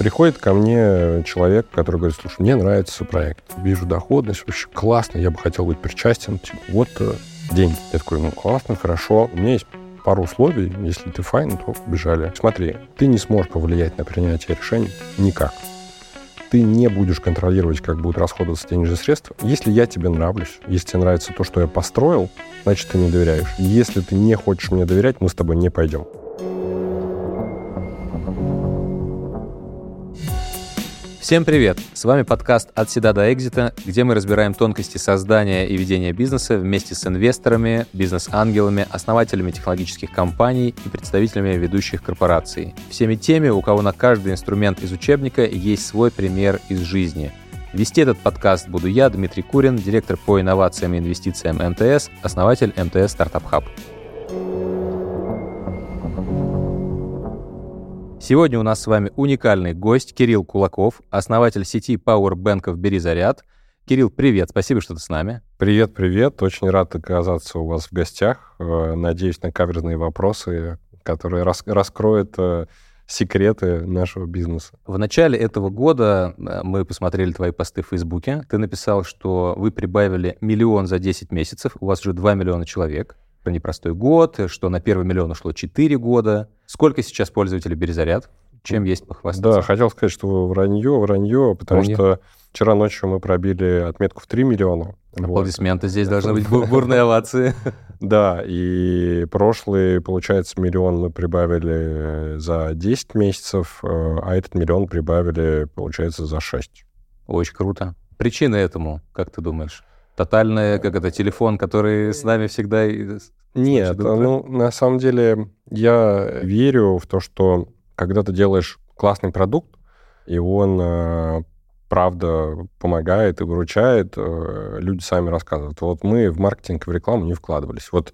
Приходит ко мне человек, который говорит, слушай, мне нравится проект, вижу доходность, вообще классно, я бы хотел быть причастен, типа, вот э, деньги. Я такой, ну классно, хорошо, у меня есть пару условий, если ты файн, то побежали. Смотри, ты не сможешь повлиять на принятие решений никак. Ты не будешь контролировать, как будут расходоваться денежные средства. Если я тебе нравлюсь, если тебе нравится то, что я построил, значит, ты не доверяешь. Если ты не хочешь мне доверять, мы с тобой не пойдем. Всем привет! С вами подкаст «От седа до экзита», где мы разбираем тонкости создания и ведения бизнеса вместе с инвесторами, бизнес-ангелами, основателями технологических компаний и представителями ведущих корпораций. Всеми теми, у кого на каждый инструмент из учебника есть свой пример из жизни. Вести этот подкаст буду я, Дмитрий Курин, директор по инновациям и инвестициям МТС, основатель МТС Стартап Хаб. Сегодня у нас с вами уникальный гость Кирилл Кулаков, основатель сети Powerbankов «Бери заряд». Кирилл, привет, спасибо, что ты с нами. Привет, привет, очень рад оказаться у вас в гостях. Э, надеюсь на каверзные вопросы, которые рас раскроют э, секреты нашего бизнеса. В начале этого года э, мы посмотрели твои посты в Фейсбуке. Ты написал, что вы прибавили миллион за 10 месяцев, у вас уже 2 миллиона человек непростой год, что на первый миллион ушло 4 года. Сколько сейчас пользователей Березаряд? Чем есть похвастаться? Да, хотел сказать, что вранье, вранье, потому вранье. что вчера ночью мы пробили отметку в 3 миллиона. Аплодисменты вот. здесь должны быть бурные овации. Да, и прошлый, получается, миллион мы прибавили за 10 месяцев, э, а этот миллион прибавили, получается, за 6. Очень круто. Причина этому, как ты думаешь? Тотальное, как это, телефон, который с нами всегда... Нет, ну, на самом деле, я верю в то, что когда ты делаешь классный продукт, и он э, правда помогает и выручает, э, люди сами рассказывают. Вот мы в маркетинг и в рекламу не вкладывались. Вот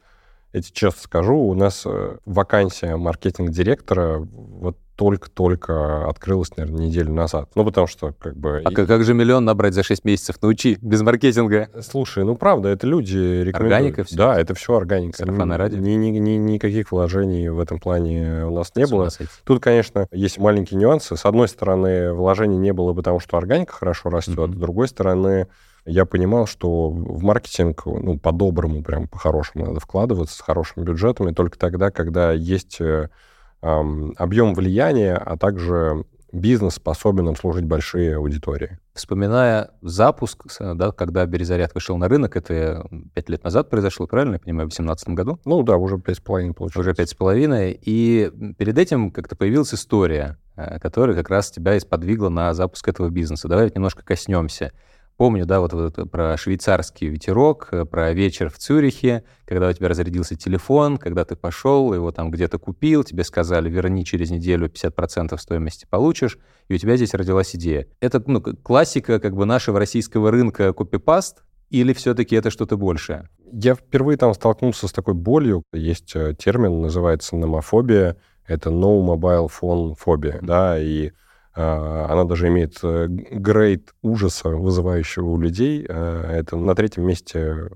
я тебе честно скажу, у нас э, вакансия маркетинг-директора вот только-только открылась, наверное, неделю назад. Ну, потому что, как бы... А как, как же миллион набрать за 6 месяцев? Научи, без маркетинга. Слушай, ну, правда, это люди рекомендуют. Органика все? Да, это все органика. Сарафанное радио? Ни, ни, ни, никаких вложений в этом плане у нас не было. Тут, конечно, есть маленькие нюансы. С одной стороны, вложений не было, потому что органика хорошо растет. Mm-hmm. С другой стороны, я понимал, что в маркетинг, ну, по-доброму, прям по-хорошему надо вкладываться, с хорошими бюджетами, только тогда, когда есть э, объем влияния, а также бизнес способен обслужить большие аудитории. Вспоминая запуск, да, когда Березаряд вышел на рынок, это пять лет назад произошло, правильно я понимаю, в 2018 году? Ну да, уже пять с половиной получилось. Уже пять с половиной. И перед этим как-то появилась история, э, которая как раз тебя и сподвигла на запуск этого бизнеса. Давай немножко коснемся. Помню, да, вот, вот про швейцарский ветерок, э, про вечер в Цюрихе, когда у тебя разрядился телефон, когда ты пошел, его там где-то купил, тебе сказали, верни через неделю 50% стоимости получишь, и у тебя здесь родилась идея. Это ну, классика как бы нашего российского рынка копипаст, или все-таки это что-то большее? Я впервые там столкнулся с такой болью. Есть э, термин, называется номофобия. Это no mobile phone phobia, mm-hmm. да, и она даже имеет э, грейд ужаса, вызывающего у людей. А, это на третьем месте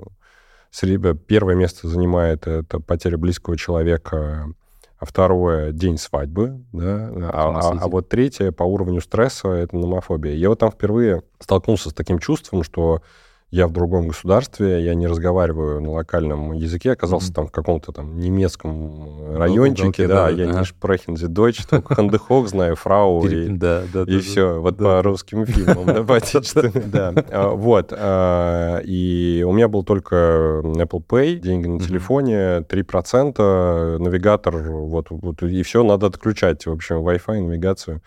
первое место занимает это потеря близкого человека, а второе — день свадьбы, да, а, а, а вот третье по уровню стресса — это номофобия. Я вот там впервые столкнулся с таким чувством, что я в другом государстве, я не разговариваю на локальном языке, оказался mm-hmm. там в каком-то там немецком райончике, ну, да, да, я не шпрехензе дойч, только хандехок знаю, фрау, и, да, да, и все, вот по русским фильмам, да, да, а, вот, а, и у меня был только Apple Pay, деньги на телефоне, 3%, навигатор, вот, вот, и все, надо отключать, в общем, Wi-Fi, навигацию.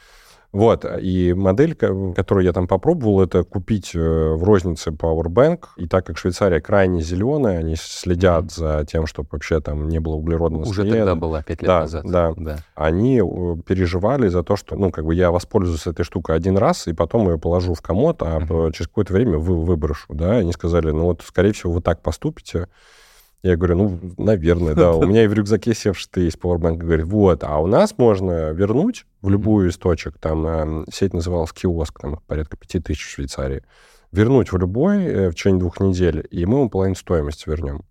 Вот, и модель, которую я там попробовал, это купить э, в рознице Powerbank, и так как Швейцария крайне зеленая, они следят за тем, чтобы вообще там не было углеродного Уже следа. тогда было, пять лет да, назад. Да, да. Они э, переживали за то, что, ну, как бы я воспользуюсь этой штукой один раз, и потом ее положу в комод, а mm-hmm. через какое-то время вы, выброшу, да, они сказали, ну, вот, скорее всего, вы так поступите, я говорю, ну, наверное, да. У меня и в рюкзаке севший есть Powerbank. Говорит, вот, а у нас можно вернуть в любую из точек. Там э, сеть называлась киоск, там порядка пяти тысяч в Швейцарии. Вернуть в любой э, в течение двух недель, и мы ему половину стоимости вернем.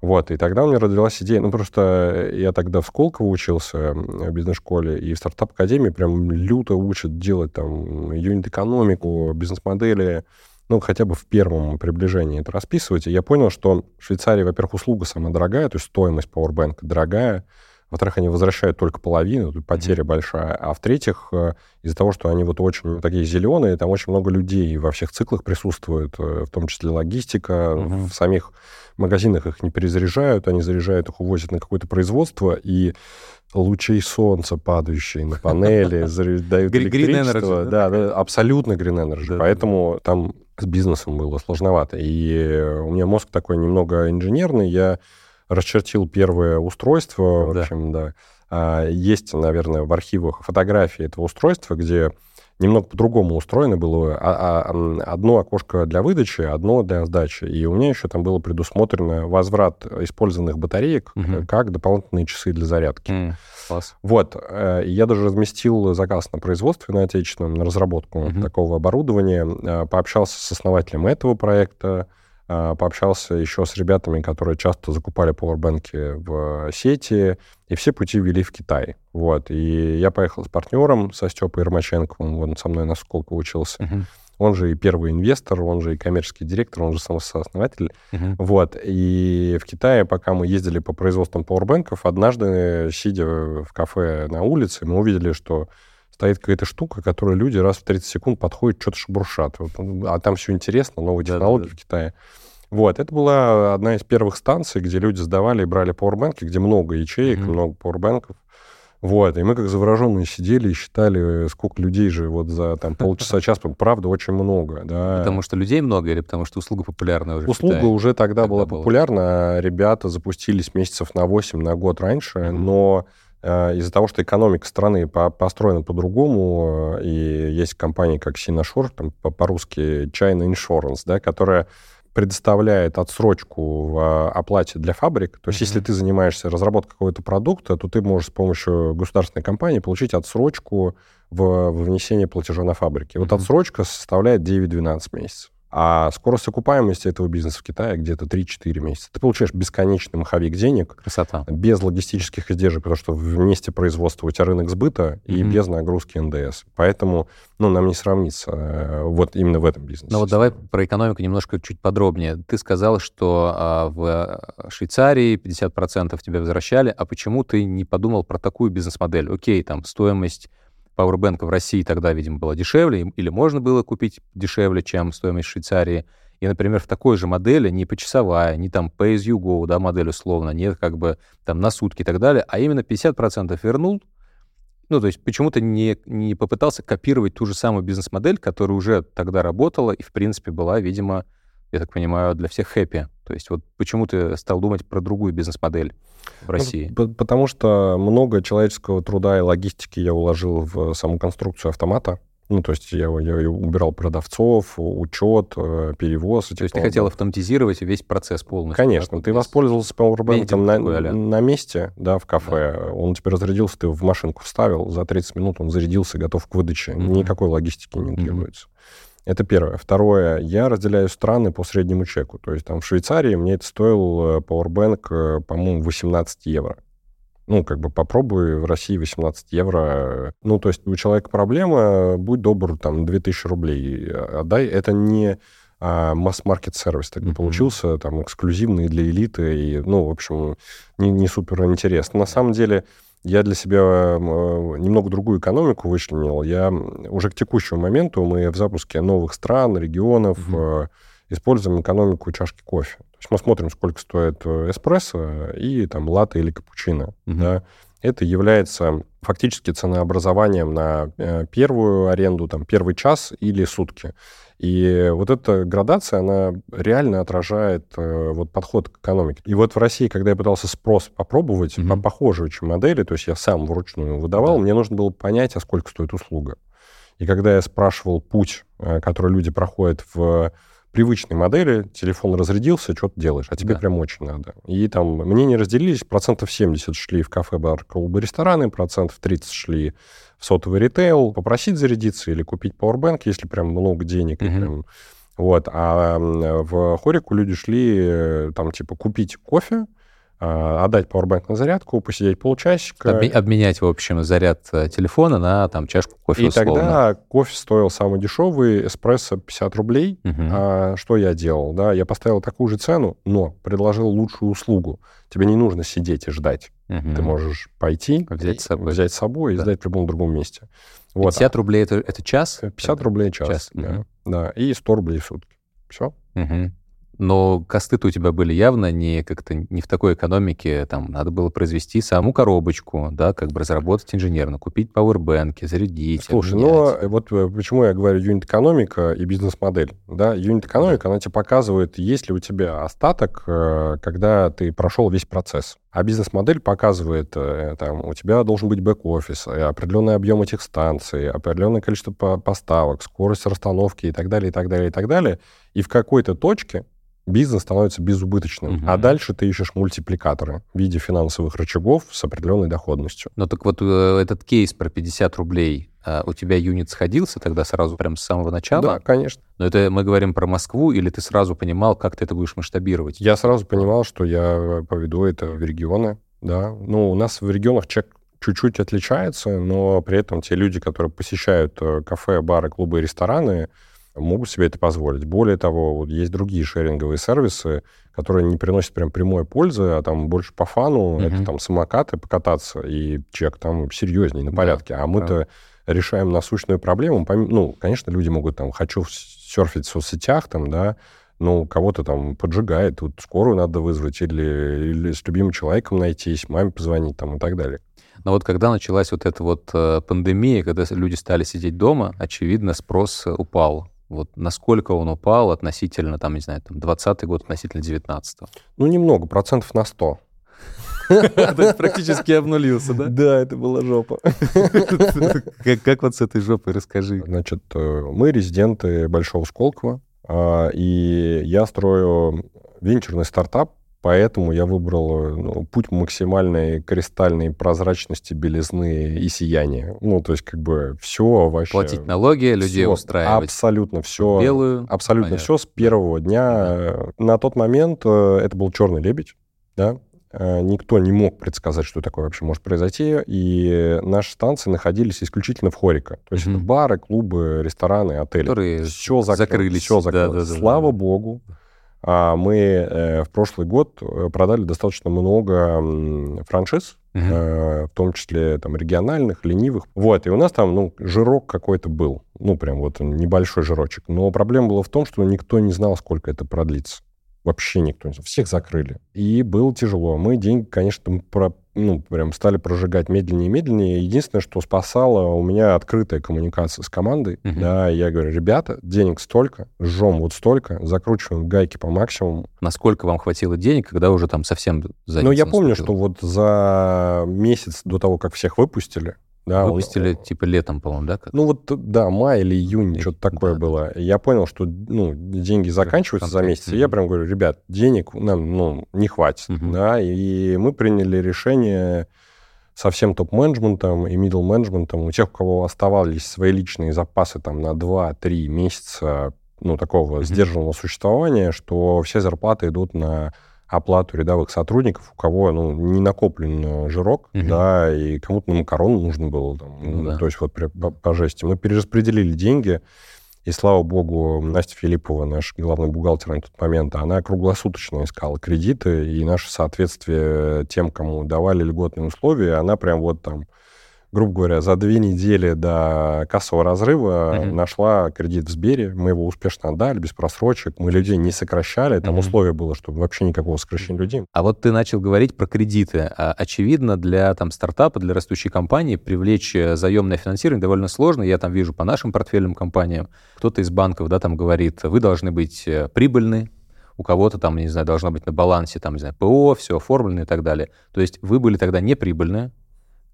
Вот, и тогда у меня родилась идея, ну, просто я тогда в Сколково учился в бизнес-школе, и в стартап-академии прям люто учат делать там юнит-экономику, бизнес-модели, ну, хотя бы в первом приближении это расписывать. И я понял, что в Швейцарии, во-первых, услуга самая дорогая, то есть стоимость Powerbank дорогая, во-вторых, они возвращают только половину, тут потеря mm-hmm. большая. А в-третьих, э, из-за того, что они вот очень такие зеленые, там очень много людей во всех циклах присутствуют, э, в том числе логистика, mm-hmm. в самих магазинах их не перезаряжают, они заряжают их, увозят на какое-то производство, и лучей солнца, падающие на панели, дают электричество. Да, абсолютно green energy. Поэтому там с бизнесом было сложновато. И у меня мозг такой немного инженерный, я расчертил первое устройство, в общем, да. А, есть, наверное, в архивах фотографии этого устройства, где немного по-другому устроено было. А, а, одно окошко для выдачи, одно для сдачи. И у меня еще там было предусмотрено возврат использованных батареек угу. как дополнительные часы для зарядки. Mm, класс. Вот. Э, я даже разместил заказ на производстве на отечественном, на разработку угу. такого оборудования. Э, пообщался с основателем этого проекта, пообщался еще с ребятами, которые часто закупали пауэрбэнки в сети, и все пути вели в Китай. Вот. И я поехал с партнером, со Степой Ермаченковым, он со мной на Сколково учился. Uh-huh. Он же и первый инвестор, он же и коммерческий директор, он же сам сооснователь. Uh-huh. Вот. И в Китае, пока мы ездили по производствам пауэрбэнков, однажды, сидя в кафе на улице, мы увидели, что стоит какая-то штука, которую люди раз в 30 секунд подходят, что-то шебуршат. А там все интересно, новые технологии да, да, да. в Китае. Вот, это была одна из первых станций, где люди сдавали и брали пауэрбэнки, где много ячеек, mm-hmm. много пауэрбэнков. Вот, и мы как завороженные сидели и считали, сколько людей же вот за там полчаса, час, правда, очень много, да. Потому что людей много или потому что услуга популярная уже Услуга уже тогда, тогда была популярна, ребята запустились месяцев на 8, на год раньше, mm-hmm. но э, из-за того, что экономика страны по построена по-другому, и есть компании, как Синашор, там по-русски China Insurance, да, которая предоставляет отсрочку в а, оплате для фабрик. То есть, mm-hmm. если ты занимаешься разработкой какого-то продукта, то ты можешь с помощью государственной компании получить отсрочку в, в внесение платежа на фабрике. Mm-hmm. Вот отсрочка составляет 9-12 месяцев. А скорость окупаемости этого бизнеса в Китае где-то 3-4 месяца. Ты получаешь бесконечный маховик денег. Красота. Без логистических издержек, потому что в месте производства у тебя рынок сбыта mm-hmm. и без нагрузки НДС. Поэтому, ну, нам не сравнится э, вот именно в этом бизнесе. Ну вот давай про экономику немножко чуть подробнее. Ты сказал, что а, в Швейцарии 50% тебе возвращали, а почему ты не подумал про такую бизнес-модель? Окей, там стоимость Powerbank в России тогда, видимо, была дешевле, или можно было купить дешевле, чем стоимость Швейцарии. И, например, в такой же модели не почасовая, не там pay as you go, да, модель условно, нет как бы там на сутки и так далее, а именно 50% вернул, ну, то есть почему то не, не попытался копировать ту же самую бизнес-модель, которая уже тогда работала и, в принципе, была, видимо, я так понимаю, для всех хэппи. То есть вот почему ты стал думать про другую бизнес-модель в ну, России? Ну, потому что много человеческого труда и логистики я уложил в саму конструкцию автомата. Ну, то есть я, я убирал продавцов, учет, э, перевоз. То есть ты хотел автоматизировать весь процесс полностью? Конечно. Ты воспользовался Powerbank на, на месте, да, в кафе. Да. Он теперь разрядился, ты в машинку вставил, за 30 минут он зарядился, готов к выдаче. Mm-hmm. Никакой логистики не требуется. Mm-hmm. Это первое. Второе. Я разделяю страны по среднему чеку. То есть там в Швейцарии мне это стоил Powerbank, э, по-моему, 18 евро. Ну, как бы попробуй в России 18 евро. Ну, то есть у человека проблема, будь добр, там, 2000 рублей отдай. Это не а, масс-маркет сервис так mm-hmm. получился, там, эксклюзивный для элиты, и, ну, в общем, не, не супер интересно. На самом деле, я для себя э, немного другую экономику вычленил. Я уже к текущему моменту мы в запуске новых стран, регионов mm-hmm. используем экономику чашки кофе. То есть мы смотрим, сколько стоит э, эспрессо и там латте или капучино. Mm-hmm. Да? Это является фактически ценообразованием на первую аренду, там, первый час или сутки. И вот эта градация, она реально отражает э, вот подход к экономике. И вот в России, когда я пытался спрос попробовать mm-hmm. по похожей очень модели, то есть я сам вручную выдавал, да. мне нужно было понять, а сколько стоит услуга. И когда я спрашивал путь, э, который люди проходят в привычной модели, телефон разрядился, что ты делаешь, а тебе да. прям очень надо. И там мнения разделились, процентов 70 шли в кафе, бар, клубы, рестораны, процентов 30 шли в сотовый ритейл, попросить зарядиться или купить Powerbank, если прям много денег, и прям Вот, а в Хорику люди шли э, там типа купить кофе, отдать Powerbank на зарядку, посидеть полчасика. Обме- обменять, в общем, заряд э, телефона на там чашку кофе И условно. тогда кофе стоил самый дешевый, эспрессо 50 рублей. Мгм. А что я делал? Да, я поставил такую же цену, но предложил лучшую услугу. Тебе не нужно сидеть и ждать. Мгм. Ты можешь пойти, Взять и- с собой. взять с собой и Да. сдать в любом другом месте. Вот. 50 рублей это, это час? 50 рублей час. Час, да. мгм. да. И 100 рублей в сутки. Все. Мгм. Но косты-то у тебя были явно не как-то не в такой экономике. Там надо было произвести саму коробочку, да, как бы разработать инженерно, купить пауэрбэнки, зарядить, Слушай, обменять. но вот э, почему я говорю юнит-экономика и бизнес-модель. Да, юнит-экономика, она тебе показывает, есть ли у тебя остаток, э, когда ты прошел весь процесс. А бизнес-модель показывает, там, у тебя должен быть бэк-офис, определенный объем этих станций, определенное количество по- поставок, скорость расстановки и так далее, и так далее, и так далее. И в какой-то точке бизнес становится безубыточным. Мгм. А дальше ты ищешь мультипликаторы в виде финансовых рычагов с определенной доходностью. Ну так вот э, этот кейс про 50 рублей, а, у тебя юнит сходился тогда сразу прям с самого начала? Да, конечно. Но это мы говорим про Москву, или ты сразу понимал, как ты это будешь масштабировать? Я сразу понимал, что я поведу это в регионы, да. Ну, у нас в регионах чек чуть-чуть отличается, но при этом те люди, которые посещают э, кафе, бары, клубы и рестораны, могут себе это позволить. Более того, вот есть другие шеринговые сервисы, которые не приносят прям прямой пользы, а там больше по фану, Мгм. это там самокаты покататься, и чек там серьезнее, на Да, порядке. а мы-то решаем насущную проблему. Ну, конечно, люди могут там, хочу серфить в соцсетях, там, да, ну, кого-то там поджигает, тут скорую надо вызвать или, или с любимым человеком найтись, маме позвонить там и так далее. Но вот когда началась вот эта вот э, пандемия, когда люди стали сидеть дома, очевидно, спрос э, упал. Вот насколько он упал относительно, там, не знаю, там, 20 год относительно 19 Ну, немного, процентов на 100. То есть практически обнулился, да? Да, это была жопа. Как как вот с этой жопой, расскажи. Значит, э, мы резиденты Большого Сколково, а, и я строю венчурный стартап, поэтому я выбрал э, ну, путь максимальной кристальной прозрачности, белизны и сияния. Ну, то есть, как бы все вообще... Платить налоги, людей всё, устраивать. Абсолютно все. Белую. Абсолютно Понятно. все с первого дня. Э, На тот момент э, это был черный лебедь, да. Э, Никто не мог предсказать, что такое вообще может произойти. И наши станции находились исключительно в Хорико. То есть Мгм. это бары, клубы, рестораны, отели. Которые Все закрылись. Все Да, закрылось. да, да, Слава да. богу. А, Мы э, в прошлый год э, продали достаточно много франшиз, э, в том числе там региональных, ленивых. Вот, и у нас там, ну, жирок какой-то был, ну, прям вот небольшой жирочек. Но проблема была в том, что никто не знал, сколько это продлится. Вообще никто не знал. Всех закрыли. И было тяжело. Мы деньги, конечно, про, ну, прям стали прожигать медленнее и медленнее. Единственное, что спасало, у меня открытая коммуникация с командой. Мгм. Да, я говорю, ребята, денег столько, жжем вот столько, закручиваем гайки по максимуму. Насколько вам хватило денег, когда уже там совсем задница Но я помню, что вот за месяц до того, как всех выпустили, да, он- Выпустили типа летом, по-моему, да? как? Ну вот, да, май или июнь, И- что-то такое да, было. И Я понял, что ну, деньги заканчиваются за месяц. И я прям говорю, ребят, денег нам ну, не хватит. Мгм. Да, и мы приняли решение со всем топ-менеджментом и middle-менеджментом, у тех, у кого оставались свои личные запасы там на 2-3 месяца ну, такого Мгм. сдержанного существования, что все зарплаты идут на оплату рядовых сотрудников, у кого ну, не накоплен э, жирок, Мгм. да, и кому-то на макароны нужно было, там, Ну да. то есть вот по, по жести. Мы перераспределили деньги, и слава богу, Настя Филиппова, наш главный бухгалтер на тот момент, она круглосуточно искала кредиты, и наше соответствие тем, кому давали льготные условия, она прям вот там, грубо говоря, за две недели до кассового разрыва Мгм. нашла кредит в Сбере, мы его успешно отдали, без просрочек, мы людей не сокращали, там Мгм. условие было, чтобы вообще никакого сокращения людей. А вот ты начал говорить про кредиты. А, Очевидно, для там, стартапа, для растущей компании привлечь э, заемное финансирование довольно сложно. Я там вижу по нашим портфельным компаниям, кто-то из банков да, там говорит, вы должны быть э, прибыльны, у кого-то там, не знаю, должно быть на балансе, там, не знаю, ПО, все оформлено и так далее. То есть вы были тогда неприбыльны.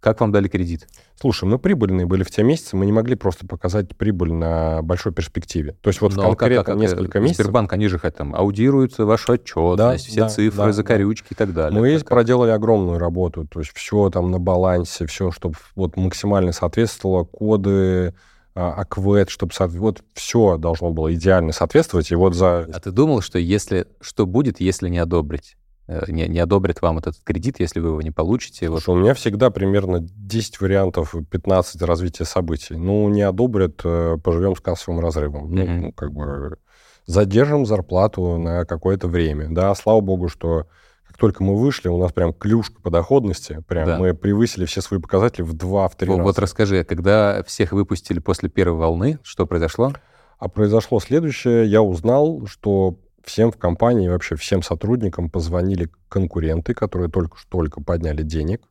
Как вам дали кредит? Слушай, мы прибыльные были в те месяцы, мы не могли просто показать прибыль на большой перспективе. То есть вот Но в конкретно как- как, э, несколько месяцев Сбербанк, они же хоть там аудируют вашу отчетность, все да, цифры, да, закорючки и так далее. мы Как- как- проделали огромную работу. То есть все там на балансе, все, чтобы вот максимально соответствовало, коды, а, аквет, чтобы вот все должно было идеально соответствовать. И вот за... А ты думал, что если что будет, если не одобрить? Э, не, не одобрят вам этот кредит, если вы его не получите. Слушай, вот. у меня всегда примерно 10 вариантов, 15 развития событий. Ну, не одобрят, э, поживем с кассовым разрывом. Mm-hmm. Ну, как бы задержим зарплату на какое-то время. Да, слава богу, что как только мы вышли, у нас прям клюшка по доходности, прям да. мы превысили все свои показатели в 2-3 раза. Вот расскажи, когда всех выпустили после первой волны, что произошло? А произошло следующее. Я узнал, что всем в компании, вообще всем сотрудникам позвонили конкуренты, которые только что только подняли денег.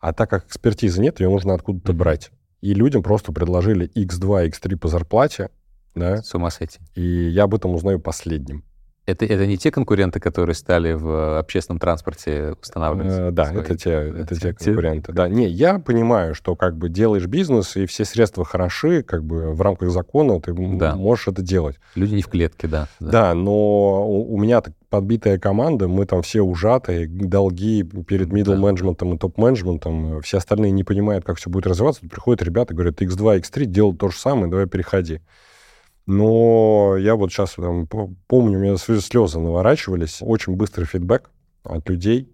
А так как экспертизы нет, ее нужно откуда-то брать. И людям просто предложили X2, X3 по зарплате. Да? С ума сойти. И я об этом узнаю последним. Это, это не те конкуренты, которые стали в общественном транспорте устанавливать? Э, да, это те, это те конкуренты. Да, не, я понимаю, что как бы делаешь бизнес, и все средства хороши, как бы в рамках закона ты да. можешь это делать. Люди не в клетке, да. Да, да но у, у меня подбитая команда, мы там все ужатые, долги перед middle менеджментом и топ-менеджментом, все остальные не понимают, как все будет развиваться. Тут приходят ребята, говорят, X2, X3 делают то же самое, давай переходи. Но я вот сейчас там, помню, у меня слезы наворачивались. Очень быстрый фидбэк от людей.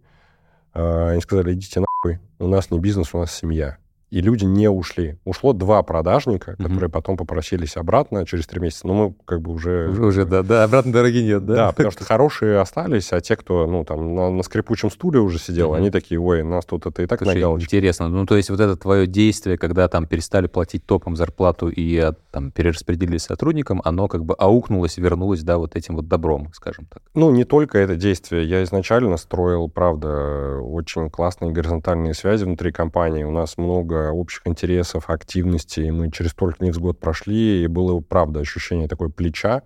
А, они сказали, идите нахуй, у нас не бизнес, у нас семья и люди не ушли. Ушло два продажника, mm-hmm. которые потом попросились обратно через три месяца, но мы как бы уже... Уже, уже да, да, обратно дороги нет, да? Да, потому что хорошие остались, а те, кто, ну, там, на, на скрипучем стуле уже сидел, mm-hmm. они такие, ой, нас тут это и так Слушай, на интересно, ну, то есть вот это твое действие, когда там перестали платить топом зарплату и а, там перераспределили сотрудникам, оно как бы аукнулось, вернулось, да, вот этим вот добром, скажем так. Ну, не только это действие. Я изначально строил, правда, очень классные горизонтальные связи внутри компании. У нас много общих интересов, активностей. Мы через столько невзгод прошли, и было, правда, ощущение такой плеча,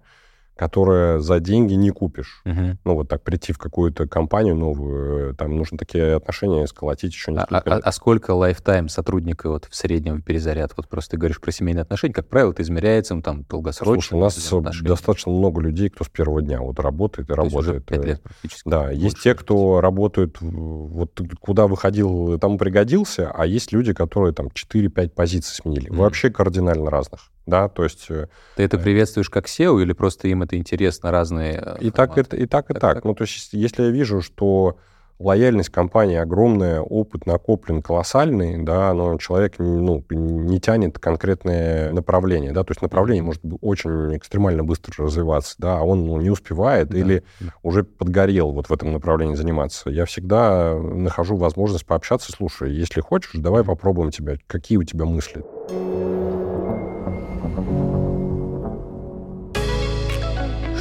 которое за деньги не купишь. Угу. Ну, вот так прийти в какую-то компанию новую, там нужно такие отношения сколотить еще а, несколько а, лет. А, а сколько лайфтайм сотрудника вот в среднем перезаряд? Вот просто ты говоришь про семейные отношения, как правило, это измеряется ну, там долгосрочно. Слушай, у нас отношения. достаточно много людей, кто с первого дня вот работает и То работает. Уже 5 лет практически. Да, есть те, кто работают, вот куда выходил, там пригодился, а есть люди, которые там 4-5 позиций сменили. Mm. Вообще кардинально разных да, то есть... Э, Ты это приветствуешь как SEO или просто им это интересно, разные э, И так, и, и так, и так, так. Ну, то есть если я вижу, что лояльность компании огромная, опыт накоплен колоссальный, да, но человек ну, не тянет конкретное направление, да, то есть направление может очень экстремально быстро развиваться, да, а он ну, не успевает да. или уже подгорел вот в этом направлении заниматься. Я всегда нахожу возможность пообщаться, слушай, если хочешь, давай попробуем тебя, какие у тебя мысли.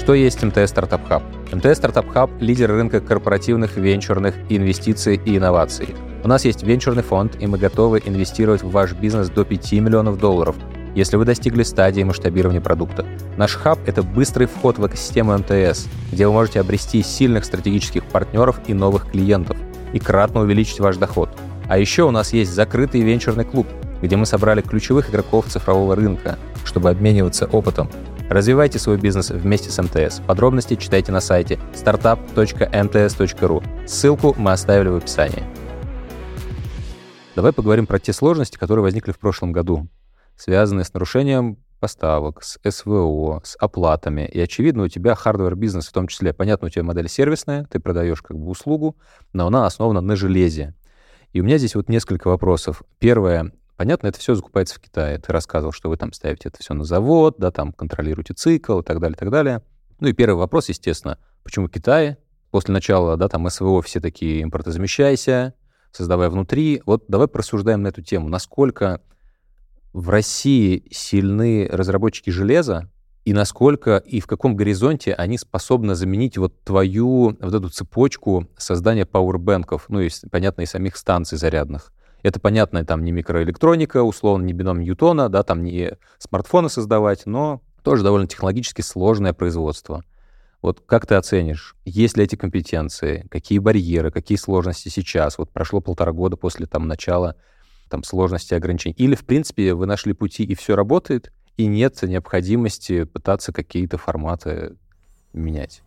Что есть МТС Стартап Хаб? МТС Стартап Хаб – лидер рынка корпоративных венчурных инвестиций и инноваций. У нас есть венчурный фонд, и мы готовы инвестировать в ваш бизнес до 5 миллионов долларов, если вы достигли стадии масштабирования продукта. Наш хаб – это быстрый вход в экосистему МТС, где вы можете обрести сильных стратегических партнеров и новых клиентов, и кратно увеличить ваш доход. А еще у нас есть закрытый венчурный клуб, где мы собрали ключевых игроков цифрового рынка, чтобы обмениваться опытом Развивайте свой бизнес вместе с МТС. Подробности читайте на сайте startup.mts.ru. Ссылку мы оставили в описании. Давай поговорим про те сложности, которые возникли в прошлом году, связанные с нарушением поставок, с СВО, с оплатами. И, очевидно, у тебя hardware-бизнес в том числе. Понятно, у тебя модель сервисная, ты продаешь как бы услугу, но она основана на железе. И у меня здесь вот несколько вопросов. Первое. Понятно, это все закупается в Китае. Ты рассказывал, что вы там ставите это все на завод, да, там контролируете цикл и так далее, и так далее. Ну и первый вопрос, естественно, почему Китай? После начала, да, там СВО все такие импортозамещайся, создавая внутри. Вот давай просуждаем на эту тему. Насколько в России сильны разработчики железа, и насколько и в каком горизонте они способны заменить вот твою вот эту цепочку создания пауэрбэнков, ну, и, понятно, и самих станций зарядных. Это, понятно, там не микроэлектроника, условно, не бином Ньютона, да, там не смартфоны создавать, но тоже довольно технологически сложное производство. Вот как ты оценишь, есть ли эти компетенции, какие барьеры, какие сложности сейчас? Вот прошло полтора года после там начала там сложности ограничений. Или, в принципе, вы нашли пути, и все работает, и нет необходимости пытаться какие-то форматы менять?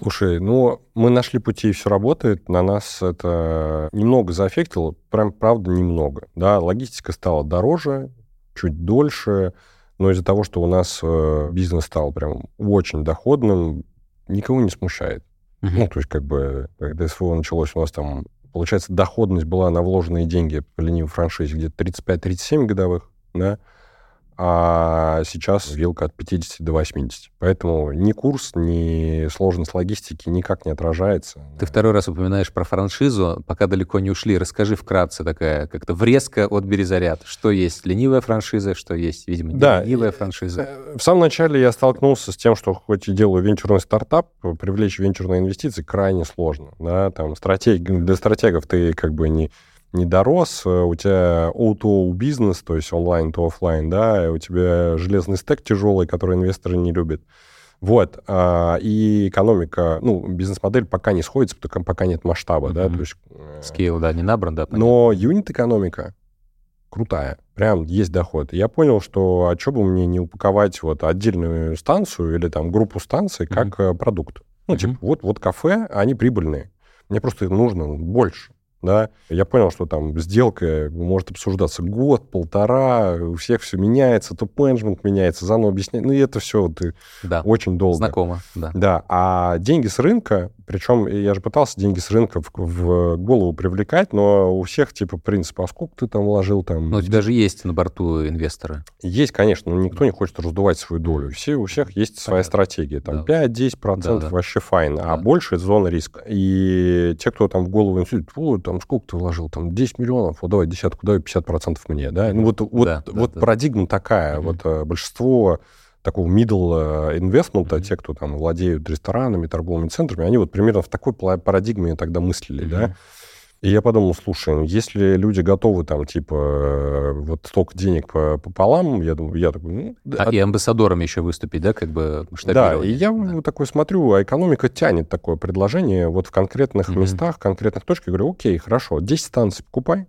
Слушай, ну, мы нашли пути, и все работает. На нас это немного заэффектило, прям, правда, немного. Да, логистика стала дороже, чуть дольше, но из-за того, что у нас э, бизнес стал прям очень доходным, никого не смущает. Uh-huh. Ну, то есть, как бы, когда СВО началось, у нас там, получается, доходность была на вложенные деньги по ленивой франшизе где-то 35-37 годовых, да, а сейчас вилка от 50 до 80. Поэтому ни курс, ни сложность логистики никак не отражается. Ты второй раз упоминаешь про франшизу, пока далеко не ушли. Расскажи вкратце такая как-то врезка от Березаряд. Что есть ленивая франшиза, что есть, видимо, не да, ленивая франшиза? Э, в самом начале я столкнулся с тем, что хоть и делаю венчурный стартап, привлечь венчурные инвестиции крайне сложно. Да? Там стратег... Для стратегов ты как бы не не дорос, э, у тебя O2O бизнес, то есть online to offline, да, у тебя железный стек тяжелый, который инвесторы не любят. Вот, а, и экономика, ну, бизнес-модель пока не сходится, потому пока нет масштаба, mm-hmm. да, то есть... Э, scale, да, не набран, да. Понятно. Но юнит-экономика крутая, прям есть доход. Я понял, что а что бы мне не упаковать вот отдельную станцию или там группу станций как mm-hmm. продукт. Ну, mm-hmm. типа, вот, вот кафе, они прибыльные. Мне просто нужно больше да, я понял, что там сделка может обсуждаться год, полтора, у всех все меняется, топ-менеджмент меняется, заново объяснять, ну и это все ты да. очень долго. Знакомо, да. Да, а деньги с рынка, причем я же пытался деньги с рынка в, в голову привлекать, но у всех типа принцип, а сколько ты там вложил там? Ну у тебя же есть на борту инвесторы. Есть, конечно, но никто не хочет раздувать свою долю. Все, у всех есть Понятно. своя стратегия, там да. 5-10% да, да. вообще fine, а да. а больше зона риска. И те, кто там в голову инсулит, там сколько ты вложил, там 10 миллионов, вот давай десятку, давай 50% мне, да? Ну вот, вот, да, вот да, парадигма да. такая, mm-hmm. вот э, большинство такого middle investment а, mm-hmm. те, кто там владеют ресторанами, торговыми центрами, они вот примерно в такой парадигме тогда мыслили, mm-hmm. да? И я подумал, слушай, ну, если люди готовы там, типа, э, вот столько денег пополам, я думаю, я такой... Ну, а, от... и амбассадором еще выступить, да, как бы Да, и я да. такой смотрю, а экономика тянет такое предложение вот в конкретных mm-hmm. местах, конкретных точках. Я говорю, окей, хорошо, 10 станций покупай,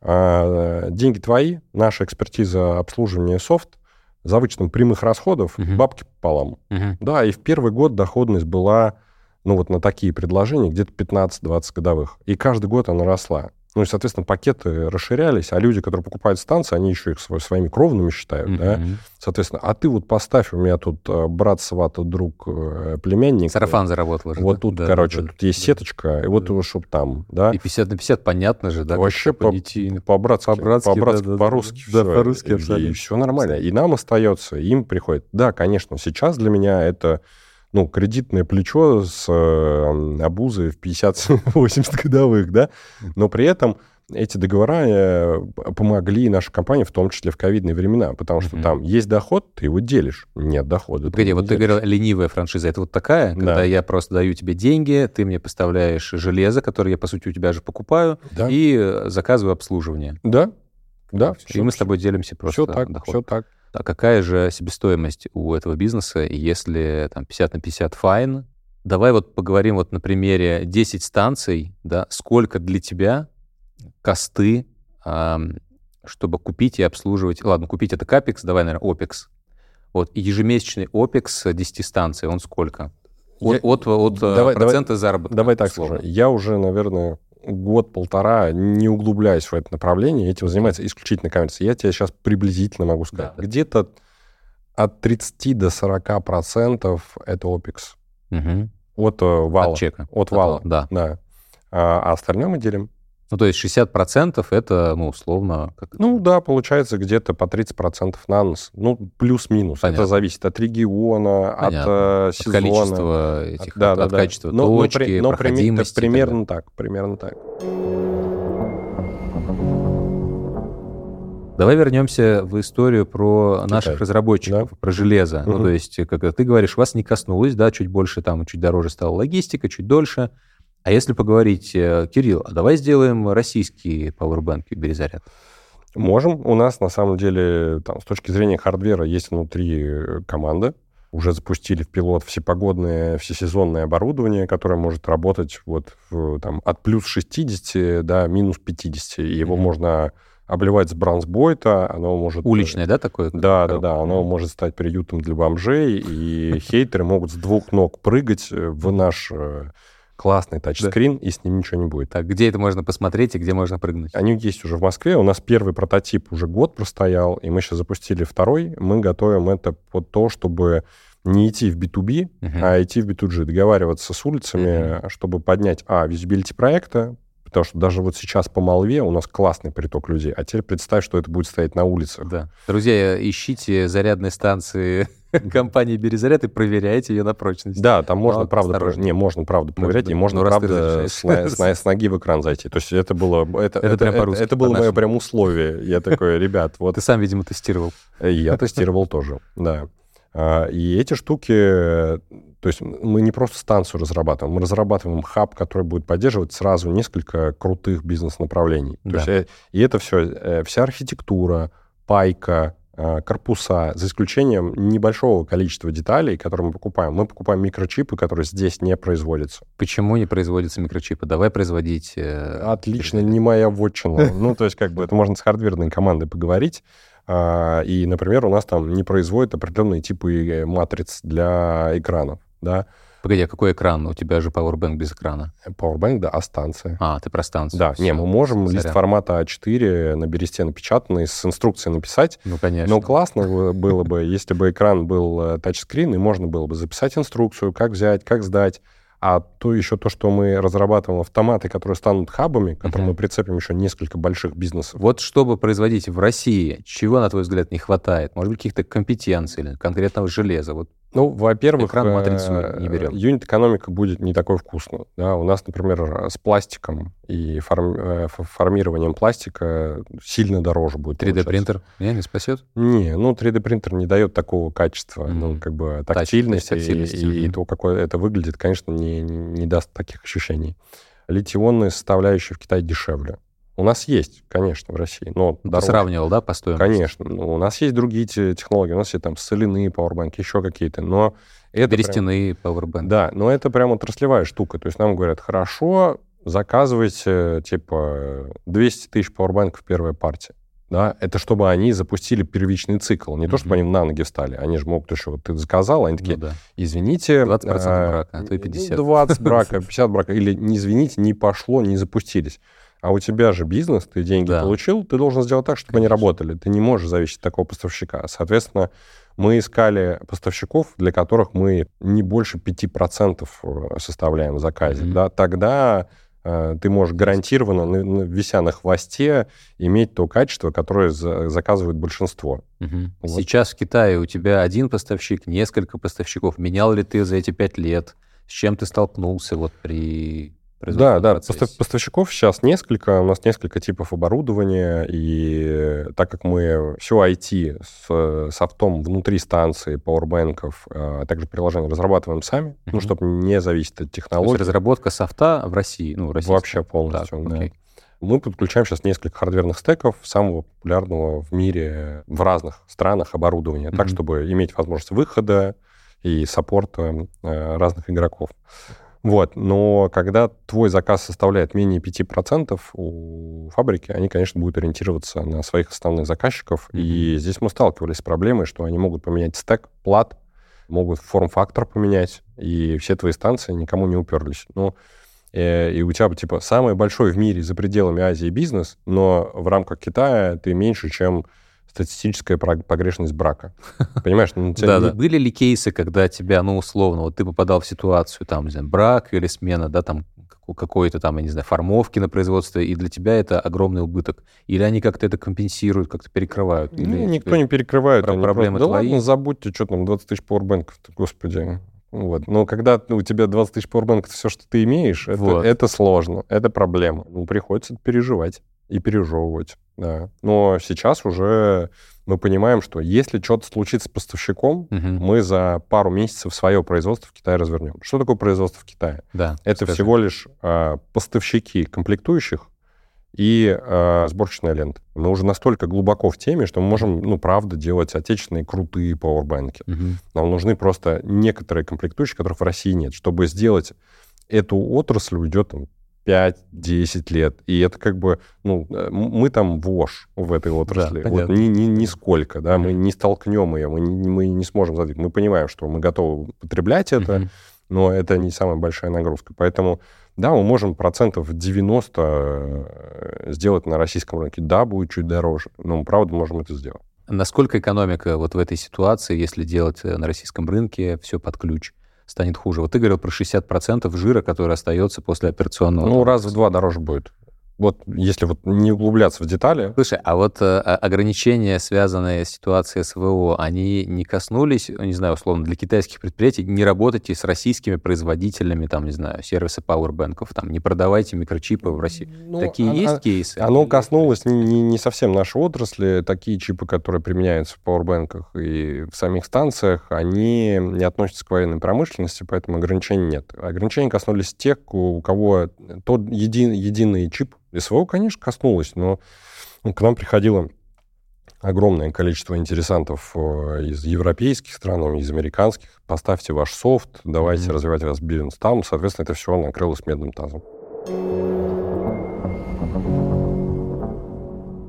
а, деньги твои, наша экспертиза обслуживания софт, за вычетом прямых расходов, mm-hmm. бабки пополам. Mm-hmm. Да, и в первый год доходность была ну вот на такие предложения где-то 15-20 годовых. И каждый год она росла. Ну и, соответственно, пакеты расширялись, а люди, которые покупают станции, они еще их своими кровными считают, mm-hmm. да. Соответственно, а ты вот поставь, у меня тут э, брат, сват, друг, э, племянник. Сарафан заработал уже. Вот да? тут, да, короче, да, тут есть да, сеточка, и вот, да. чтобы там, да. И 50 на 50 понятно же, да? Вообще по, по-братски, по-братски, по-братски, да, по-русски. Да, все. по-русски абсолютно. И все нормально. И нам остается, им приходит. Да, конечно, сейчас для меня это ну, кредитное плечо с э, обузой в 50-80 годовых, да, но при этом эти договора э, помогли нашей компании, в том числе в ковидные времена, потому что mm-hmm. там есть доход, ты его делишь, нет дохода. Погоди, вот делишь. ты говорил, ленивая франшиза, это вот такая, когда да. я просто даю тебе деньги, ты мне поставляешь железо, которое я, по сути, у тебя же покупаю, да. и заказываю обслуживание. Да, да. И все, мы с тобой делимся просто Все так, доход. все так. А какая же себестоимость у этого бизнеса, если там 50 на 50 файн? Давай вот поговорим вот на примере 10 станций, да, сколько для тебя косты, э, чтобы купить и обслуживать, ладно, купить это капекс, давай, наверное, опекс. Вот ежемесячный опекс 10 станций, он сколько? От, я, от, от давай, процента давай, заработка. Давай так скажу. Я уже, наверное, год-полтора, не углубляясь в это направление, этим занимается исключительно коммерция. Я тебе сейчас приблизительно могу сказать. Да, Где-то от 30 до 40 процентов это OPEX. Угу. От э, вала. От чека. От вала, да. да. А, а остальное мы делим. Ну, то есть 60% это, ну, условно... Как... Ну, да, получается где-то по 30% на нос. Ну, плюс-минус. Это зависит от региона, Понятно. от э, сезона. От количества этих, от, да, от, да, от да. качества но, точки, но, но проходимости. примерно так, примерно так. Давай вернемся в историю про Китай. наших разработчиков, да? про железо. Угу. Ну, то есть, как ты говоришь, вас не коснулось, да, чуть больше там, чуть дороже стала логистика, чуть дольше. А если поговорить, э, Кирилл, а давай сделаем российские пауэрбанки Березаряд. Можем. У нас, на самом деле, там, с точки зрения хардвера, есть внутри э, команда. Уже запустили в пилот всепогодное, всесезонное оборудование, которое может работать вот в, там, от плюс 60 до минус 50. И его mm-hmm. можно обливать с бронзбойта, оно может... Уличное, да, такое? Да, да, да, оно может стать приютом для бомжей, и хейтеры могут с двух ног прыгать в наш классный тачскрин, да. и с ним ничего не будет. Так, где это можно посмотреть и где можно прыгнуть? Они есть уже в Москве. У нас первый прототип уже год простоял, и мы сейчас запустили второй. Мы готовим это под то, чтобы не идти в B2B, uh-huh. а идти в B2G, договариваться с улицами, uh-huh. чтобы поднять, а, визибилити проекта, потому что даже вот сейчас по Молве у нас классный приток людей, а теперь представь, что это будет стоять на улицах. Да. Друзья, ищите зарядные станции компании «Березаряд» и проверяйте ее на прочность. Да, там можно, ну, правда, пров... не, можно, правда, проверять, и можно, ну, правда, с, с, с ноги в экран зайти. То есть это было... Это, это, это, прям это, это было мое прям условие. Я такой, ребят, вот... Ты сам, видимо, тестировал. Я тестировал тоже, да. А, и эти штуки то есть мы не просто станцию разрабатываем, мы разрабатываем хаб, который будет поддерживать сразу несколько крутых бизнес-направлений. Да. То есть, э, и это все, э, вся архитектура, пайка, э, корпуса, за исключением небольшого количества деталей, которые мы покупаем. Мы покупаем микрочипы, которые здесь не производятся. Почему не производятся микрочипы? Давай производить... Отлично, не моя вотчина. Ну, то есть как бы это можно с хардверной командой поговорить. А, и, например, у нас там не производят определенные типы матриц для экранов да. Погоди, а какой экран? У тебя же Powerbank без экрана. Powerbank, да, а станция. А, ты про станцию. Да, Все. не, мы можем Сорян. лист формата А4 на бересте напечатанный с инструкцией написать. Ну, конечно. Но классно было бы, если бы экран был э, тачскрин, и можно было бы записать инструкцию, как взять, как сдать. А то еще то, что мы разрабатываем автоматы, которые станут хабами, к которым uh-huh. мы прицепим еще несколько больших бизнесов. Вот чтобы производить в России, чего, на твой взгляд, не хватает? Может быть, каких-то компетенций или конкретного железа? Вот ну, во-первых, экран матрицу э, не берем. Юнит-экономика будет не такой вкусной. Да? У нас, например, с пластиком и форм... Э, формированием пластика сильно дороже будет. 3D-принтер не, не спасет? Не, ну 3D-принтер не дает такого качества, mm-hmm. ну, как бы тактильности, тактильности и, и то, какое это выглядит, конечно, не, не даст таких ощущений. Литионные составляющие в Китае дешевле. У нас есть, конечно, в России, но Ты дороже. сравнивал, да, по стоимости? Конечно. Ну, у нас есть другие технологии, у нас есть там соляные пауэрбанки, еще какие-то, но это Берестяные прям... пауэрбанки. Да, но это прям отраслевая штука. То есть нам говорят, хорошо, заказывайте, типа, 200 тысяч пауэрбанков первая партия. Да, это чтобы они запустили первичный цикл. Не mm-hmm. то, чтобы они на ноги встали. Они же могут еще, вот ты заказал, они такие, ну, да. извините... 20% а, брака, а то и 50. 20 брака, 50 брака. Или, не извините, не пошло, не запустились. А у тебя же бизнес, ты деньги да. получил, ты должен сделать так, чтобы Конечно. они работали. Ты не можешь зависеть от такого поставщика. Соответственно, мы искали поставщиков, для которых мы не больше 5% э, составляем в заказе. Mm-hmm. Да? Тогда э, ты можешь гарантированно, на, на, вися на хвосте, иметь то качество, которое за, заказывает большинство. Угу. Вот. Сейчас в Китае у тебя один поставщик, несколько поставщиков. Менял ли ты за эти пять лет? С чем ты столкнулся вот при да, да, процессе. поставщиков сейчас несколько, у нас несколько типов оборудования, и так как мы все IT с софтом внутри станции, пауэрбэнков, а также приложение разрабатываем сами, uh-huh. ну, чтобы не зависеть от технологий. Разработка софта в России, ну. Вообще полностью, так, да. Окей. Мы подключаем сейчас несколько хардверных стеков самого популярного в мире в разных странах оборудования, mm-hmm. так, чтобы иметь возможность выхода и саппорта э, разных игроков. Вот, но когда твой заказ составляет менее 5% у фабрики, они, конечно, будут ориентироваться на своих основных заказчиков. Mm-hmm. И здесь мы сталкивались с проблемой, что они могут поменять стек, плат, могут форм-фактор поменять, и все твои станции никому не уперлись. Ну, э, и у тебя, типа, самый большой в мире за пределами Азии бизнес, но в рамках Китая ты меньше, чем статистическая погрешность брака. Понимаешь? Ну, да, да. Были ли кейсы, когда тебя, ну, условно, вот ты попадал в ситуацию, там, не знаю, брак или смена, да, там, какой-то там, я не знаю, формовки на производстве, и для тебя это огромный убыток? Или они как-то это компенсируют, как-то перекрывают? Или ну, никто не перекрывает. Про проблемы просто, твои? Да ладно, забудьте, что там, 20 тысяч пауэрбэнков, господи. Вот. Но когда у тебя 20 тысяч пауэрбэнков, все, что ты имеешь, вот. это, это сложно, это проблема. Ну, приходится переживать и пережевывать. Да. Но сейчас уже мы понимаем, что если что-то случится с поставщиком, угу. мы за пару месяцев свое производство в Китае развернем. Что такое производство в Китае? Да, Это скажи. всего лишь э, поставщики комплектующих и э, сборочная лента. Мы уже настолько глубоко в теме, что мы можем, ну, правда, делать отечественные крутые пауэрбанки. Угу. Нам нужны просто некоторые комплектующие, которых в России нет. Чтобы сделать эту отрасль, уйдет там, 5-10 лет. И это как бы, ну, э, мы там вож в этой отрасли. Да, вот ни, ни, нисколько, да, мы не столкнем ее, мы не, мы не сможем задвигать. Мы понимаем, что мы готовы потреблять это, но это не самая большая нагрузка. Поэтому, да, мы можем процентов 90 э, сделать на российском рынке. Да, будет чуть дороже, но мы, правда, можем это сделать. Насколько экономика вот в этой ситуации, если делать э, на российском рынке все под ключ, станет хуже? Вот ты говорил про 60% жира, который остается после операционного. Ну, раз в два дороже будет. Вот если вот не углубляться в детали. Слушай, а вот э, ограничения, связанные с ситуацией СВО, они не коснулись, не знаю, условно, для китайских предприятий, не работайте с российскими производителями, там, не знаю, сервиса пауэрбэнков, там, не продавайте микрочипы в России. Ну, Такие а, есть кейсы? Оно коснулось не, не совсем нашей отрасли. Такие чипы, которые применяются в пауэрбэнках и в самих станциях, они не относятся к военной промышленности, поэтому ограничений нет. Ограничения коснулись тех, у кого тот един, единый чип, СВО, конечно, коснулось, но к нам приходило огромное количество интересантов э, из европейских стран, из американских. Поставьте ваш софт, давайте mm-hmm. развивать ваш бизнес там. Соответственно, это все накрылось медным тазом.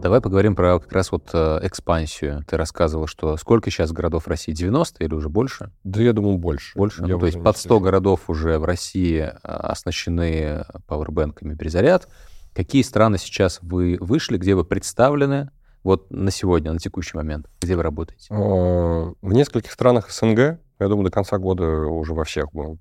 Давай поговорим про как раз вот э, экспансию. Ты рассказывал, что сколько сейчас городов в России? 90 или уже больше? Да, я думаю, больше. Больше? Я ну, то есть под 100 городов уже в России э, оснащены пауэрбэнками перезаряд. Какие страны сейчас вы вышли, где вы представлены вот на сегодня, на текущий момент? Где вы работаете? А, в нескольких странах СНГ. Я думаю, до конца года уже во всех будем.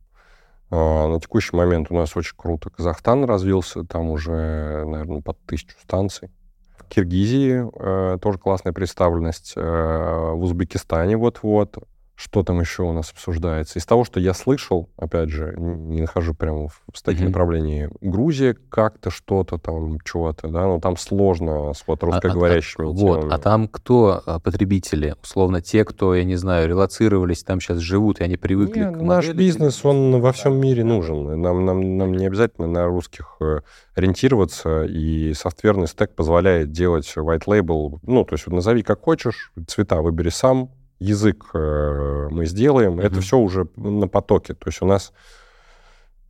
А, на текущий момент у нас очень круто Казахстан развился. Там уже, наверное, под тысячу станций. В Киргизии э, тоже классная представленность. Э, в Узбекистане вот-вот что там еще у нас обсуждается. Из того, что я слышал, опять же, не нахожу прямо в статье mm-hmm. направлении, Грузия как-то что-то там, чего-то, да, но там сложно с вот а, русскоговорящими а, а, Вот, а там кто а, потребители? Условно, те, кто, я не знаю, релацировались, там сейчас живут, и они привыкли Нет, к Наш бизнес, он во всем мире нужен. Нам, нам, нам не обязательно на русских э, ориентироваться, и софтверный стек позволяет делать white label, ну, то есть вот назови как хочешь, цвета выбери сам, язык э, мы сделаем, mm-hmm. это все уже на потоке. То есть у нас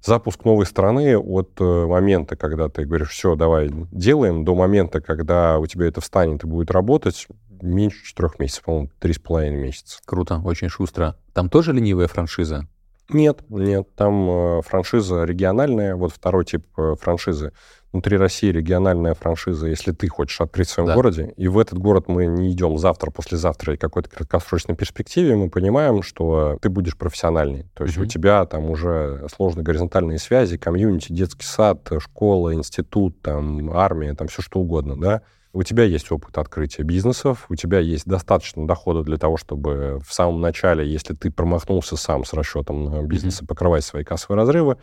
запуск новой страны от э, момента, когда ты говоришь, все, давай делаем, до момента, когда у тебя это встанет и будет работать, меньше четырех месяцев, по-моему, три с половиной месяца. Круто, очень шустро. Там тоже ленивая франшиза? Нет, нет, там э, франшиза региональная, вот второй тип э, франшизы внутри России региональная франшиза, если ты хочешь открыть в своем да. городе, и в этот город мы не идем завтра, послезавтра и какой-то краткосрочной перспективе, мы понимаем, что ты будешь профессиональный. То есть mm-hmm. у тебя там уже сложные горизонтальные связи, комьюнити, детский сад, школа, институт, там, армия, там все что угодно, да. У тебя есть опыт открытия бизнесов, у тебя есть достаточно дохода для того, чтобы в самом начале, если ты промахнулся сам с расчетом на бизнес, mm-hmm. покрывать свои кассовые разрывы,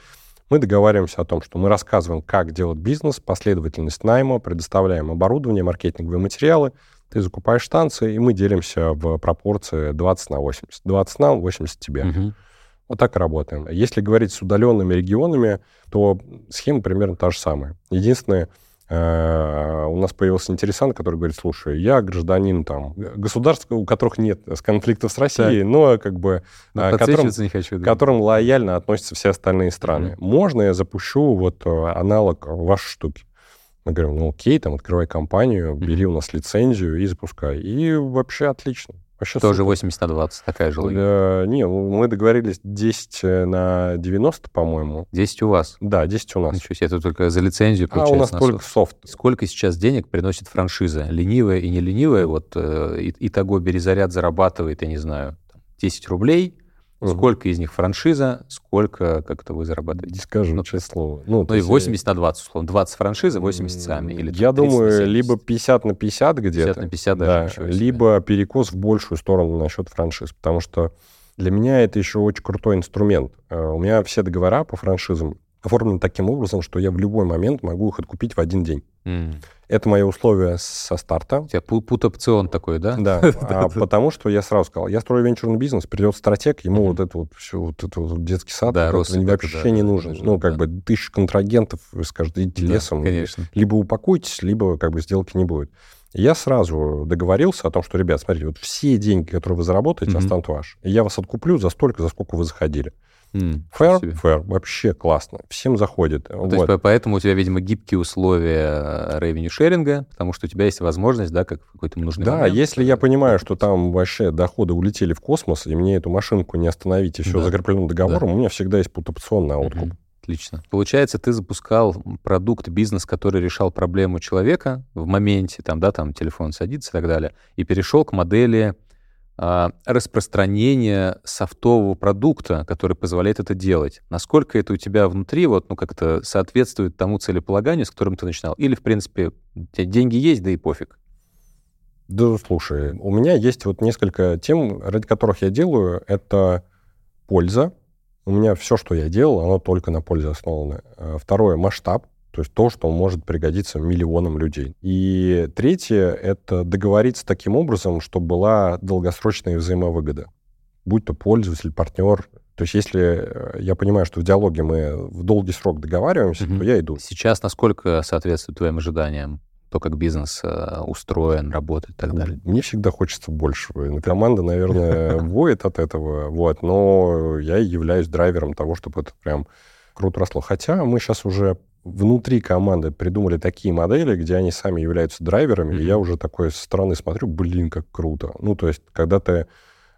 мы договариваемся о том, что мы рассказываем, как делать бизнес, последовательность найма, предоставляем оборудование, маркетинговые материалы, ты закупаешь станции, и мы делимся в пропорции 20 на 80. 20 нам, 80 тебе. Угу. Вот так и работаем. Если говорить с удаленными регионами, то схема примерно та же самая. Единственное, у нас появился интересант, который говорит, слушай, я гражданин там государств, у которых нет конфликтов с Россией, так. но как бы но э, которым, не хочу, да. которым лояльно относятся все остальные страны. Mm-hmm. Можно я запущу вот э, аналог вашей штуки? Мы говорим, ну окей, там открывай компанию, бери mm-hmm. у нас лицензию и запускай. И вообще отлично. Вообще Тоже супер. 80 на 20, такая же логика. Да, не, ну, мы договорились 10 э, на 90, по-моему. 10 у вас? Да, 10 у нас. Ничего себе, это только за лицензию А у нас только софт. Сколько сейчас денег приносит франшиза? Ленивая и не ленивая? Вот э, и, итого Березаряд зарабатывает, я не знаю, 10 рублей, Угу. Сколько из них франшиза, сколько как-то вы зарабатываете? Не скажу, ну, честное слово. Ну, ну и 80 я... на 20, условно. 20 франшиза, 80 сами. Или я думаю, либо 50 на 50 где-то. 50 на 50 даже. Да, либо перекос в большую сторону насчет франшиз. Потому что для меня это еще очень крутой инструмент. Э, у меня все договора по франшизам оформлены таким образом, что я в любой момент могу их откупить в один день. Mm. Это мое условие со старта. У тебя пут-опцион такой, да? Да, а потому что я сразу сказал, я строю венчурный бизнес, придет стратег, ему вот это вот все, вот это вот детский сад да, вот вообще не нужен. Ну, как бы тысячу контрагентов, вы скажете, идите лесом. конечно. Либо упакуйтесь, либо как бы сделки не будет. Я сразу договорился о том, что, ребят, смотрите, вот все деньги, которые вы заработаете, mm-hmm. останут ваши. И я вас откуплю за столько, за сколько вы заходили. М, Fair, fair, вообще классно, всем заходит. Ну, То есть Вот. по- поэтому у тебя, видимо, гибкие условия revenue шеринга, потому что у тебя есть возможность, да, как в какой-то нужный Да, момент, если я э, понимаю, что там вообще доходы улетели в космос, и мне эту машинку не остановить, и все Да. закреплено договором, у меня всегда есть путопционный откуп. Мгм. Отлично. Получается, ты запускал продукт, бизнес, который решал проблему человека в моменте, там, да, там телефон садится и так далее, и перешел к модели а, распространения софтового продукта, который позволяет это делать. Насколько это у тебя внутри, вот, ну, как-то соответствует тому целеполаганию, с которым ты начинал? Или, в принципе, у тебя деньги есть, да и пофиг? Да, слушай, у меня есть вот несколько тем, ради которых я делаю. Это польза. У меня все, что я делал, оно только на пользе основано. А, Второе — масштаб. То есть то, что может пригодиться миллионам людей. И третье — это договориться таким образом, чтобы была долгосрочная взаимовыгода. Будь то пользователь, партнер. То есть если э, я понимаю, что в диалоге мы в долгий срок договариваемся, Мгм. то я иду. Сейчас насколько соответствует твоим ожиданиям? То, как бизнес э, устроен, работает и так далее. Мне всегда хочется большего. Команда, наверное, воет от этого, вот, но я являюсь драйвером того, чтобы это прям круто росло. Хотя мы сейчас уже внутри команды придумали такие модели, где они сами являются драйверами, и Мгм. я уже такой со стороны смотрю, блин, как круто. Ну, то есть, когда ты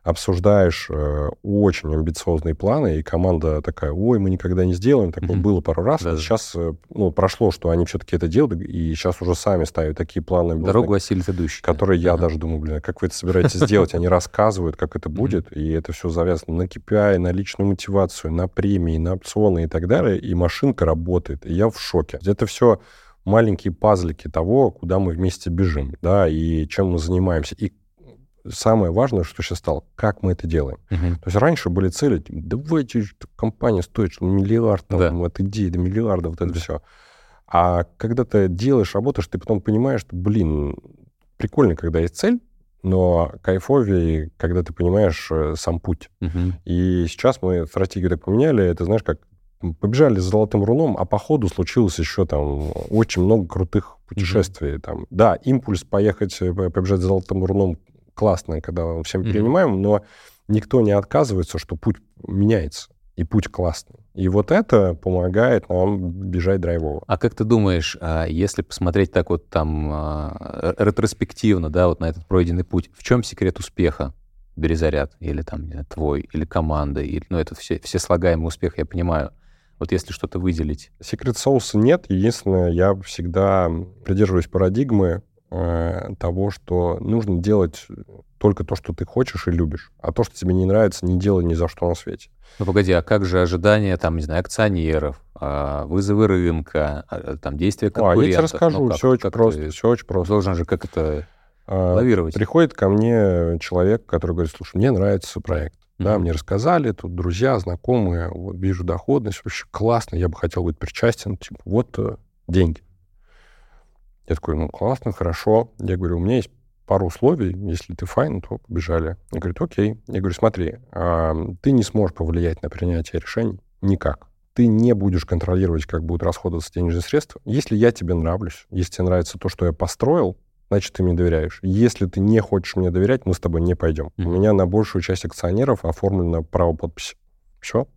обсуждаешь э, очень амбициозные планы, и команда такая, ой, мы никогда не сделаем, такое Мгм. было пару раз. Да-да. Сейчас ну, прошло, что они все-таки это делают, и сейчас уже сами ставят такие планы. Дорогу осилит идущий. которые я даже думаю, блин, а как вы это собираетесь сделать? Они рассказывают, как это будет, и это все завязано на KPI, на личную мотивацию, на премии, на опционы и так далее, и машинка работает, и я в шоке. Это все маленькие пазлики того, куда мы вместе бежим, да, и чем мы занимаемся. И самое важное, что сейчас стало, как мы это делаем. Мгм. То есть раньше были цели, типа, давайте, компания стоит что, миллиард, там, Да. от идеи до миллиарда, вот это Да. все. А когда ты делаешь, работаешь, ты потом понимаешь, что, блин, прикольно, когда есть цель, но кайфовее, когда ты понимаешь э, сам путь. Мгм. И сейчас мы стратегию так поменяли, это, знаешь, как побежали за золотым руном, а по ходу случилось еще там очень много крутых путешествий. Там. Да, импульс поехать, э, побежать за золотым руном классно, когда мы всем перенимаем, но никто не отказывается, что путь меняется, и путь классный. И вот это помогает нам бежать драйвово. А как ты думаешь, а, если посмотреть так вот там а, ретроспективно, да, вот на этот пройденный путь, в чем секрет успеха? Березаряд или там, не знаю, твой, или команды, или, ну, это все, все слагаемые успех, я понимаю. Вот если что-то выделить. Секрет соуса нет. Единственное, я всегда придерживаюсь парадигмы э, того, что нужно делать только то, что ты хочешь и любишь. А то, что тебе не нравится, не делай ни за что на свете. Ну, погоди, а как же ожидания, там, не знаю, акционеров, а, вызовы рынка, а, там, действия А, конкурентов? я тебе расскажу. Ну, как- все очень как просто. ты Все очень просто. Должен же как это А, лавировать. Приходит ко мне человек, который говорит, слушай, мне нравится проект. Да, Мгм. мне рассказали, тут друзья, знакомые, вот, вижу доходность, вообще классно, я бы хотел быть причастен, типа, вот э, деньги. Я такой, ну, классно, хорошо. Я говорю, у меня есть пару условий, если ты файн, то побежали. Он говорит, окей. Я говорю, смотри, ты не сможешь повлиять на принятие решений никак. Ты не будешь контролировать, как будут расходоваться денежные средства. Если я тебе нравлюсь, если тебе нравится то, что я построил, значит, ты мне доверяешь. Если ты не хочешь мне доверять, мы с тобой не пойдем. Мгм. У меня на большую часть акционеров оформлено право подписи. Все.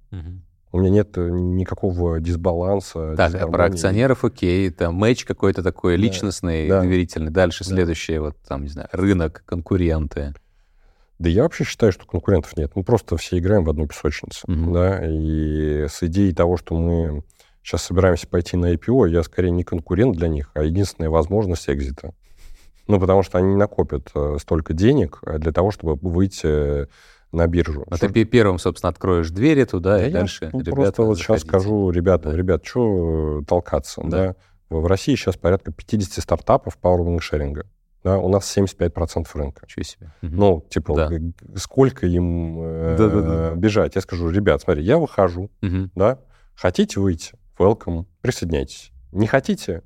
У меня нет э, никакого дисбаланса. Так, а про акционеров окей, там мэч какой-то такой Да, личностный, да. доверительный. Дальше Да. следующее, вот там, не знаю, рынок, конкуренты. Да я вообще считаю, что конкурентов нет. Мы просто все играем в одну песочницу. Мгм. Да? И с идеей того, что мы сейчас собираемся пойти на IPO, я скорее не конкурент для них, а единственная возможность экзита. Ну, потому что они не накопят э, столько денег э, для того, чтобы выйти на биржу. А Что ты пе- первым, собственно, откроешь двери туда, Да и я дальше ну, ребята, просто вот сейчас скажу ребятам, Да. ребят, что толкаться, Да. да. В России сейчас порядка 50 стартапов по уровню шеринга. Да, у нас 75% рынка. Ничего себе. Ну, типа, Да. сколько им э, Да-да-да. бежать? Я скажу, ребят, смотри, я выхожу, Мгм. да, хотите выйти, welcome, присоединяйтесь. Не хотите,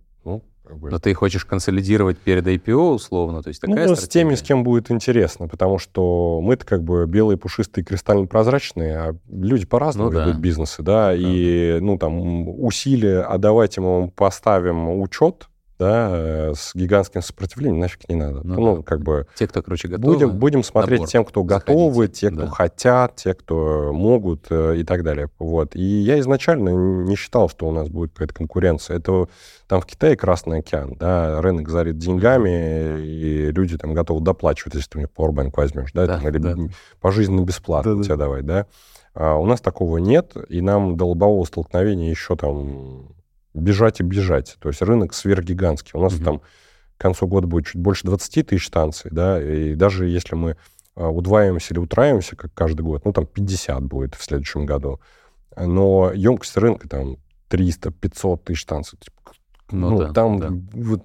как бы... Но ты хочешь консолидировать перед IPO, условно, то есть такая ну, с теми, с стратегия? кем будет интересно, потому что мы-то как бы белые, пушистые, кристально-прозрачные, а люди по-разному Ну да. ведут бизнесы, да, и, ну, там, усилия, а давайте мы вам поставим учет, да, с гигантским сопротивлением нафиг не надо. Ну, ну как бы... Те, кто, короче, готовы. Будем, будем смотреть тем, кто заходите. готовы, те, кто да. хотят, те, кто могут э, и так далее. Вот. И я изначально не считал, что у нас будет какая-то конкуренция. Это там в Китае Красный океан, да, рынок зарит деньгами, и люди там готовы доплачивать, если ты у них Powerbank возьмешь, да, да, там, или да. пожизненно бесплатно да, тебе да. давать, да. А у нас такого нет, и нам до лобового столкновения еще там бежать и бежать. То есть рынок сверхгигантский. У нас mm-hmm. там к концу года будет чуть больше 20 тысяч станций, да, и даже если мы а, удваиваемся или утраиваемся, как каждый год, ну, там 50 будет в следующем году, но емкость рынка там 300-500 тысяч станций. Типа, ну, ну да, там да. Вот,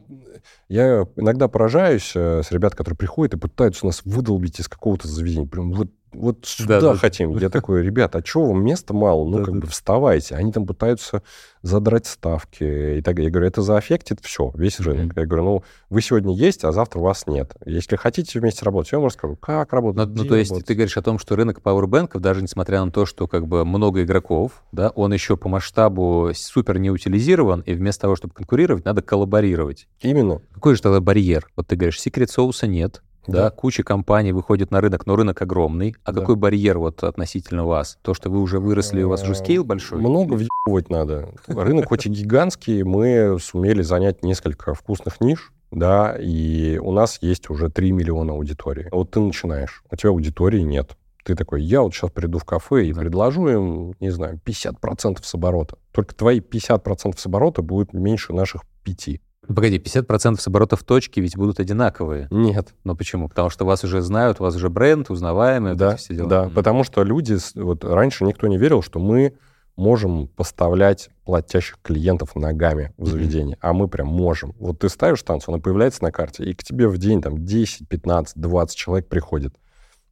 я иногда поражаюсь э, с ребят, которые приходят и пытаются нас выдолбить из какого-то заведения. Прям вот вот сюда да, хотим. Да. Я такой, ребят, а что вам места мало? Ну, да, как да. бы вставайте. Они там пытаются задрать ставки. И так я говорю, это заэффектит все, весь рынок. Mm-hmm. Я говорю, ну, вы сегодня есть, а завтра вас нет. Если хотите вместе работать, я вам расскажу, как работать. Ну, ну то есть работать. ты говоришь о том, что рынок пауэрбэнков, даже несмотря на то, что как бы много игроков, да, он еще по масштабу супер не утилизирован, и вместо того, чтобы конкурировать, надо коллаборировать. Именно. Какой же тогда барьер? Вот ты говоришь, секрет соуса нет, да. да, куча компаний выходит на рынок, но рынок огромный. А да. какой барьер вот относительно вас? То, что вы уже выросли, у вас уже скейл большой? Много въебывать надо. Рынок хоть и гигантский, мы сумели занять несколько вкусных ниш, да, и у нас есть уже 3 миллиона аудитории. Вот ты начинаешь, у тебя аудитории нет. Ты такой, я вот сейчас приду в кафе и да. предложу им, не знаю, 50% с оборота. Только твои 50% с оборота будут меньше наших 5. Ну, погоди, 50% с оборотов точки ведь будут одинаковые. Нет. Но почему? Потому что вас уже знают, у вас уже бренд, узнаваемый, да, все дела. Да, mm. потому что люди, вот раньше никто не верил, что мы можем поставлять платящих клиентов ногами в заведение, mm-hmm. а мы прям можем. Вот ты ставишь станцию, она появляется на карте, и к тебе в день там 10, 15, 20 человек приходит.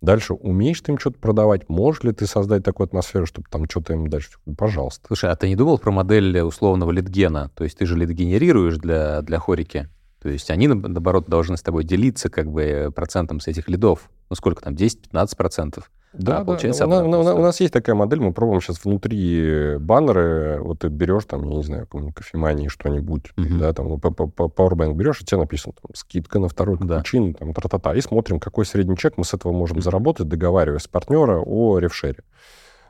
Дальше умеешь ты им что-то продавать? Можешь ли ты создать такую атмосферу, чтобы там что-то им дальше? Пожалуйста. Слушай, а ты не думал про модель условного лидгена? То есть ты же лидгенерируешь для, для хорики. То есть они, наоборот, должны с тобой делиться как бы процентом с этих лидов. Ну, сколько там, 10-15 процентов? Да, а, получается, да. У, нас, у нас есть такая модель, мы пробуем сейчас внутри баннеры, вот ты берешь там, я не знаю, какую-нибудь кофемании что-нибудь, uh-huh. да, там, Powerbank берешь, и тебе написано там, скидка на второй капучино, да. там, тра-та-та, и смотрим, какой средний чек мы с этого можем uh-huh. заработать, договариваясь с партнера о ревшере.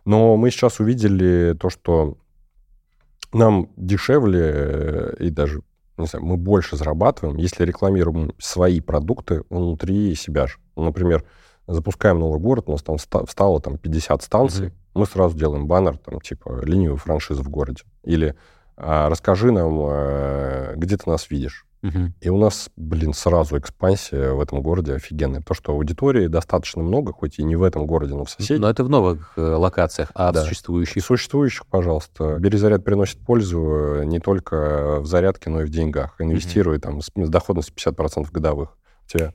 Но мы сейчас увидели то, что нам дешевле э, и даже, не знаю, мы больше зарабатываем, если рекламируем свои продукты внутри себя же. Например, запускаем новый город, у нас там стало там 50 станций, mm-hmm. мы сразу делаем баннер, там, типа, линию франшизы в городе. Или а, расскажи нам, а, где ты нас видишь. Uh-huh. И у нас, блин, сразу экспансия в этом городе офигенная. То, что аудитории достаточно много, хоть и не в этом городе, но в соседнем. Но это в новых э, локациях, а да. в существующих? В существующих, пожалуйста. Бери заряд приносит пользу э, не только в зарядке, но и в деньгах. Инвестируй uh-huh. там с, с доходностью 50% годовых. У тебя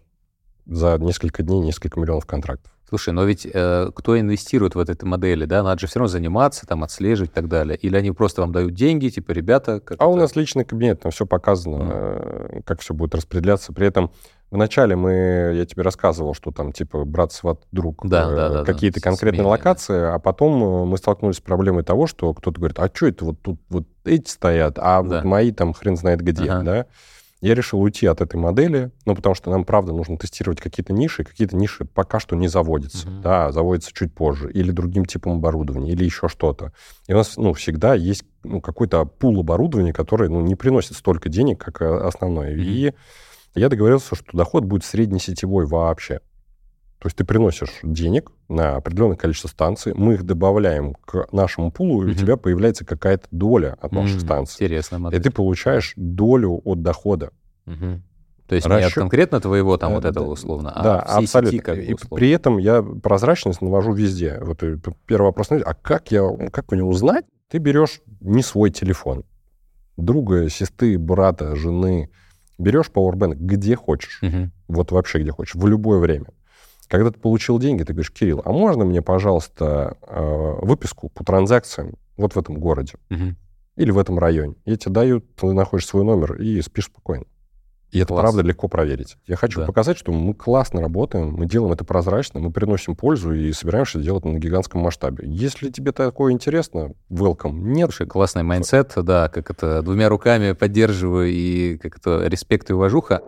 за несколько дней несколько миллионов контрактов. Слушай, но ведь э, кто инвестирует в этой модели, да, надо же все равно заниматься, там, отслеживать и так далее. Или они просто вам дают деньги, типа, ребята... Как а у нас личный кабинет, там все показано, mm. как все будет распределяться. При этом вначале мы, я тебе рассказывал, что там, типа, брат, сват, друг, да, э, да, да, какие-то да, конкретные смены, локации, да. а потом э, мы столкнулись с проблемой того, что кто-то говорит, а что это вот тут вот эти стоят, а да. вот мои там хрен знает где, ага. да? Я решил уйти от этой модели, ну, потому что нам, правда, нужно тестировать какие-то ниши, какие-то ниши пока что не заводятся, uh-huh. да, заводятся чуть позже, или другим типом оборудования, или еще что-то. И у нас, ну, всегда есть ну, какой-то пул оборудования, который, ну, не приносит столько денег, как э, основное. Uh-huh. И я договорился, что доход будет среднесетевой вообще. То есть ты приносишь денег на определенное количество станций, мы их добавляем к нашему пулу, и у тебя появляется какая-то доля от наших станций. Интересно. Модель. И ты получаешь долю от дохода. То есть Расчет... не от конкретно твоего там вот этого условно, а да, всей абсолютно. сети как бы условно. И при этом я прозрачность навожу везде. Вот первый вопрос, а как я, как мне узнать? Ты берешь не свой телефон, друга, сестры, брата, жены, берешь Powerbank где хочешь, угу. вот вообще где хочешь, в любое время. Когда ты получил деньги, ты говоришь, Кирилл, а можно мне, пожалуйста, э, выписку по транзакциям вот в этом городе угу. или в этом районе? Я тебе даю, ты находишь свой номер и спишь спокойно. И это Класс. правда легко проверить. Я хочу Да. показать, что мы классно работаем, мы делаем это прозрачно, мы приносим пользу и собираемся делать на гигантском масштабе. Если тебе такое интересно, welcome. Нет, Слушай, классный mindset, да, как это двумя руками поддерживаю и как это респект и уважуха.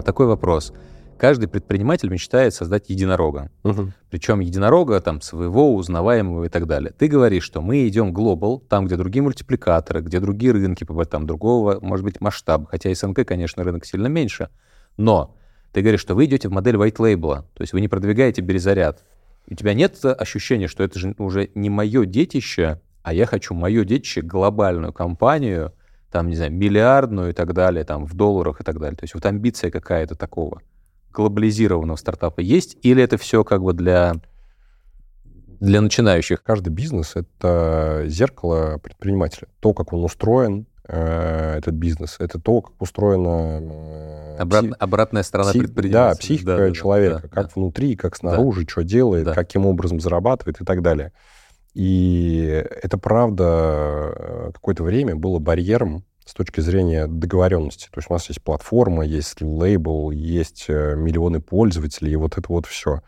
А такой вопрос. Каждый предприниматель мечтает создать единорога. Мгм. Причем единорога там своего, узнаваемого и так далее. Ты говоришь, что мы идем global, там, где другие мультипликаторы, где другие рынки, там другого, может быть, масштаба. Хотя СНГ, конечно, рынок сильно меньше. Но ты говоришь, что вы идете в модель white label, то есть вы не продвигаете березаряд. У тебя нет ощущения, что это же уже не мое детище, а я хочу мое детище, глобальную компанию, там, не знаю, миллиардную и так далее, там, в долларах и так далее. То есть вот амбиция какая-то такого глобализированного стартапа есть, или это все как бы для, для начинающих? Каждый бизнес — это зеркало предпринимателя. То, как он устроен, э, этот бизнес, это то, как устроена... э, Обратно- обратная сторона пси- предпринимателя. Да, психика Да, да, да, человека, да, как да. внутри, как снаружи, что делает, Да. каким образом зарабатывает и так далее. И это, правда, э, какое-то время было барьером с точки зрения договоренности. То есть у нас есть платформа, есть лейбл, есть э, миллионы пользователей, и вот это вот все.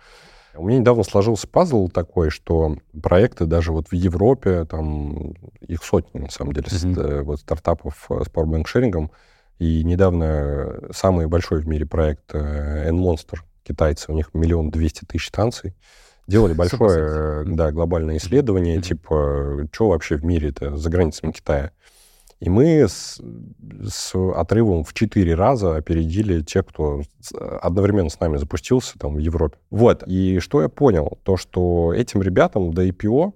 У меня недавно сложился пазл такой, что проекты даже вот в Европе, там их сотни, на самом деле, э, вот стартапов с powerbank-шерингом. И недавно самый большой в мире проект N-Monster, китайцы, у них миллион двести тысяч станций, делали большое э, да, глобальное исследование, Мгм. типа, что вообще в мире-то за границами Китая. И мы с, с отрывом в четыре раза опередили тех, кто одновременно с нами запустился там в Европе. Вот. И что я понял? То, что этим ребятам до IPO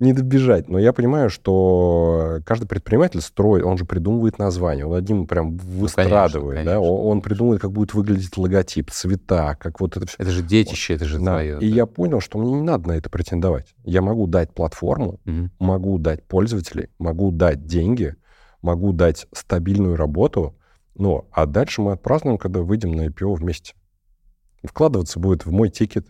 не добежать. Но я понимаю, что каждый предприниматель строит, он же придумывает название, он одним прям выстрадывает, да, конечно. он, он придумывает, как будет выглядеть логотип, цвета, как вот это все. Это же детище, это же Да. твое. И да. я понял, что мне не надо на это претендовать. Я могу дать платформу, Мгм. могу дать пользователей, могу дать деньги, могу дать стабильную работу, ну, а дальше мы отпразднуем, когда выйдем на IPO вместе. Вкладываться будет в мой тикет,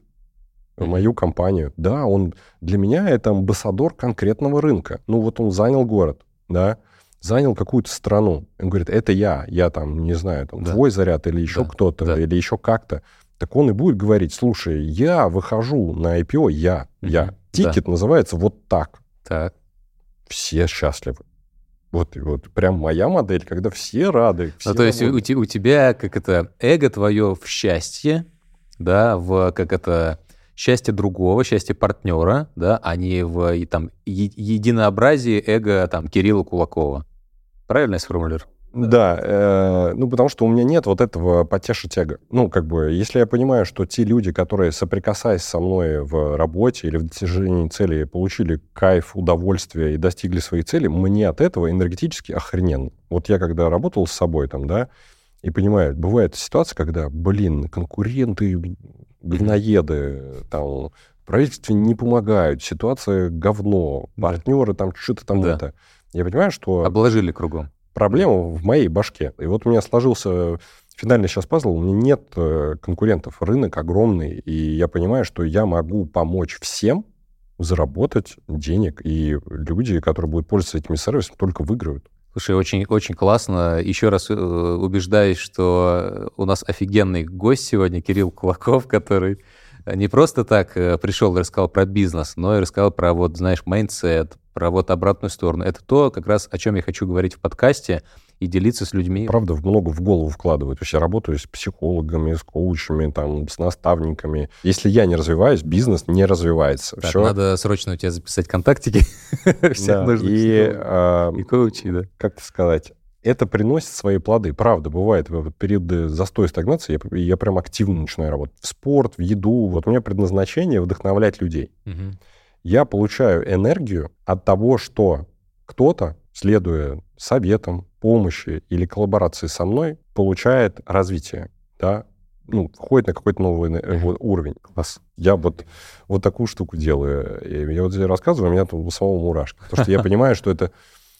в мою компанию. Да, он для меня это амбассадор конкретного рынка. Ну, вот он занял город, да, занял какую-то страну. Он говорит, это я, я там, не знаю, там, Да. твой заряд или еще Да, кто-то, да. или еще как-то. Так он и будет говорить, слушай, я выхожу на IPO, я, я. Мгм. Тикет называется вот так Так. все счастливы. Вот, вот прям моя модель, когда все рады. все Ну, то есть у, у тебя, как это, эго твое в счастье, да, в, как это, счастье другого, счастье партнера, да, а не в и, там, е- единообразии эго там Кирилла Кулакова. Правильно я сформулировал? Да, э, ну потому что у меня нет вот этого потешить эго. Ну, как бы, если я понимаю, что те люди, которые, соприкасаясь со мной в работе или в достижении цели, получили кайф, удовольствие и достигли своей цели, мне от этого энергетически охрененно. Вот я когда работал с собой там, да, и понимаю, бывает ситуация, когда, блин, конкуренты, говноеды, там, правительстве не помогают, ситуация говно, партнеры там что-то там Да. это. Я понимаю, что Обложили кругом. проблема в моей башке. И вот у меня сложился финальный сейчас пазл, у меня нет э, конкурентов, рынок огромный, и я понимаю, что я могу помочь всем заработать денег, и люди, которые будут пользоваться этими сервисами, только выиграют. Слушай, очень, очень классно. Еще раз э, убеждаюсь, что у нас офигенный гость сегодня, Кирилл Кулаков, который не просто так э, пришел и рассказал про бизнес, но и рассказал про, вот, знаешь, mindset, про вот обратную сторону. Это то, как раз о чем я хочу говорить в подкасте и делиться с людьми. Правда, много в голову есть я работаю с психологами, с коучами, там, с наставниками. Если я не развиваюсь, бизнес не развивается. Так, Все. надо срочно у тебя записать контактики всех И, всего. а, и коучей, да. как это сказать, это приносит свои плоды. Правда, бывает в периоды застоя стагнации, я, я прям активно начинаю работать. В спорт, в еду. Вот у меня предназначение вдохновлять людей. Мгм. Я получаю энергию от того, что кто-то, следуя советам, помощи или коллаборации со мной, получает развитие, да, ну, входит на какой-то новый вот уровень. Класс. Я вот, вот такую штуку делаю. Я вот тебе рассказываю, у меня там у самого мурашки. Потому что я понимаю, что это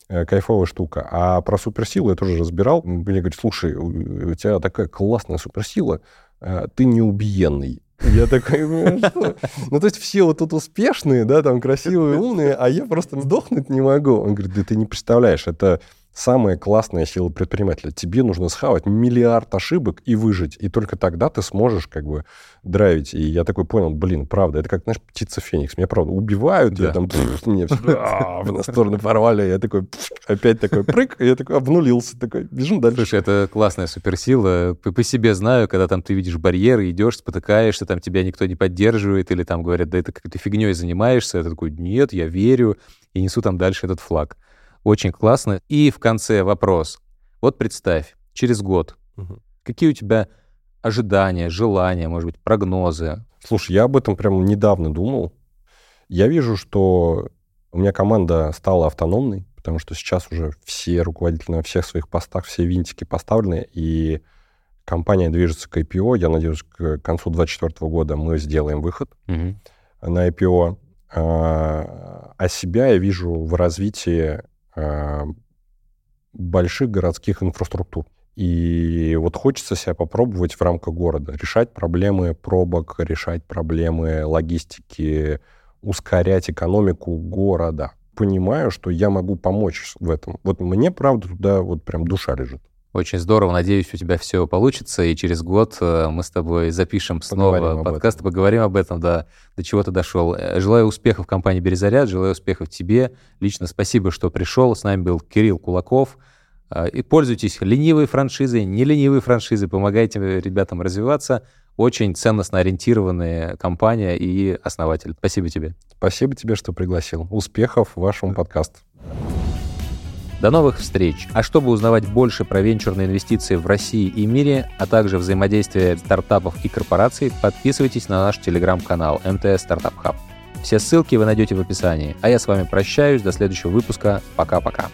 э, кайфовая штука. А про суперсилу я тоже разбирал. Мне говорят, слушай, у у тебя такая классная суперсила, э, ты неубиенный. Я такой, «Ну, что?» ну, то есть все вот тут успешные, да, там красивые, умные, а я просто сдохнуть не могу. Он говорит, да ты не представляешь, это самая классная сила предпринимателя. Тебе нужно схавать миллиард ошибок и выжить. И только тогда ты сможешь как бы драйвить. И я такой понял, блин, правда, это как, знаешь, птица Феникс. Меня, правда, убивают, да. я там, мне в сторону порвали, я такой, опять такой прыг, и я такой обнулился, такой, бежим дальше. Слушай, это классная суперсила. По, себе знаю, когда там ты видишь барьеры, идешь, спотыкаешься, там тебя никто не поддерживает, или там говорят, да это какой-то фигней занимаешься, ты такой, нет, я верю, и несу там дальше этот флаг. Очень классно. И в конце вопрос. Вот представь, через год, угу. какие у тебя ожидания, желания, может быть, прогнозы? Слушай, я об этом прям недавно думал. Я вижу, что у меня команда стала автономной, потому что сейчас уже все руководители на всех своих постах, все винтики поставлены, и компания движется к IPO. Я надеюсь, к концу 2024 года мы сделаем выход угу. на IPO. А, а себя я вижу в развитии больших городских инфраструктур. И вот хочется себя попробовать в рамках города, решать проблемы пробок, решать проблемы логистики, ускорять экономику города. Понимаю, что я могу помочь в этом. Вот мне, правда, туда вот прям душа лежит. Очень здорово. Надеюсь, у тебя все получится, и через год э, мы с тобой запишем снова поговорим подкаст и поговорим об этом, да, до чего ты дошел. Э, желаю успехов компании «Березаряд», желаю успехов тебе. Лично спасибо, что пришел. С нами был Кирилл Кулаков. Э, и пользуйтесь ленивой франшизой, не ленивой франшизой, помогайте ребятам развиваться. Очень ценностно ориентированная компания и основатель. Спасибо тебе. Спасибо тебе, что пригласил. Успехов в вашем подкасту. До новых встреч! А чтобы узнавать больше про венчурные инвестиции в России и мире, а также взаимодействие стартапов и корпораций, подписывайтесь на наш телеграм-канал МТС Стартап Хаб. Все ссылки вы найдете в описании. А я с вами прощаюсь. До следующего выпуска. Пока-пока.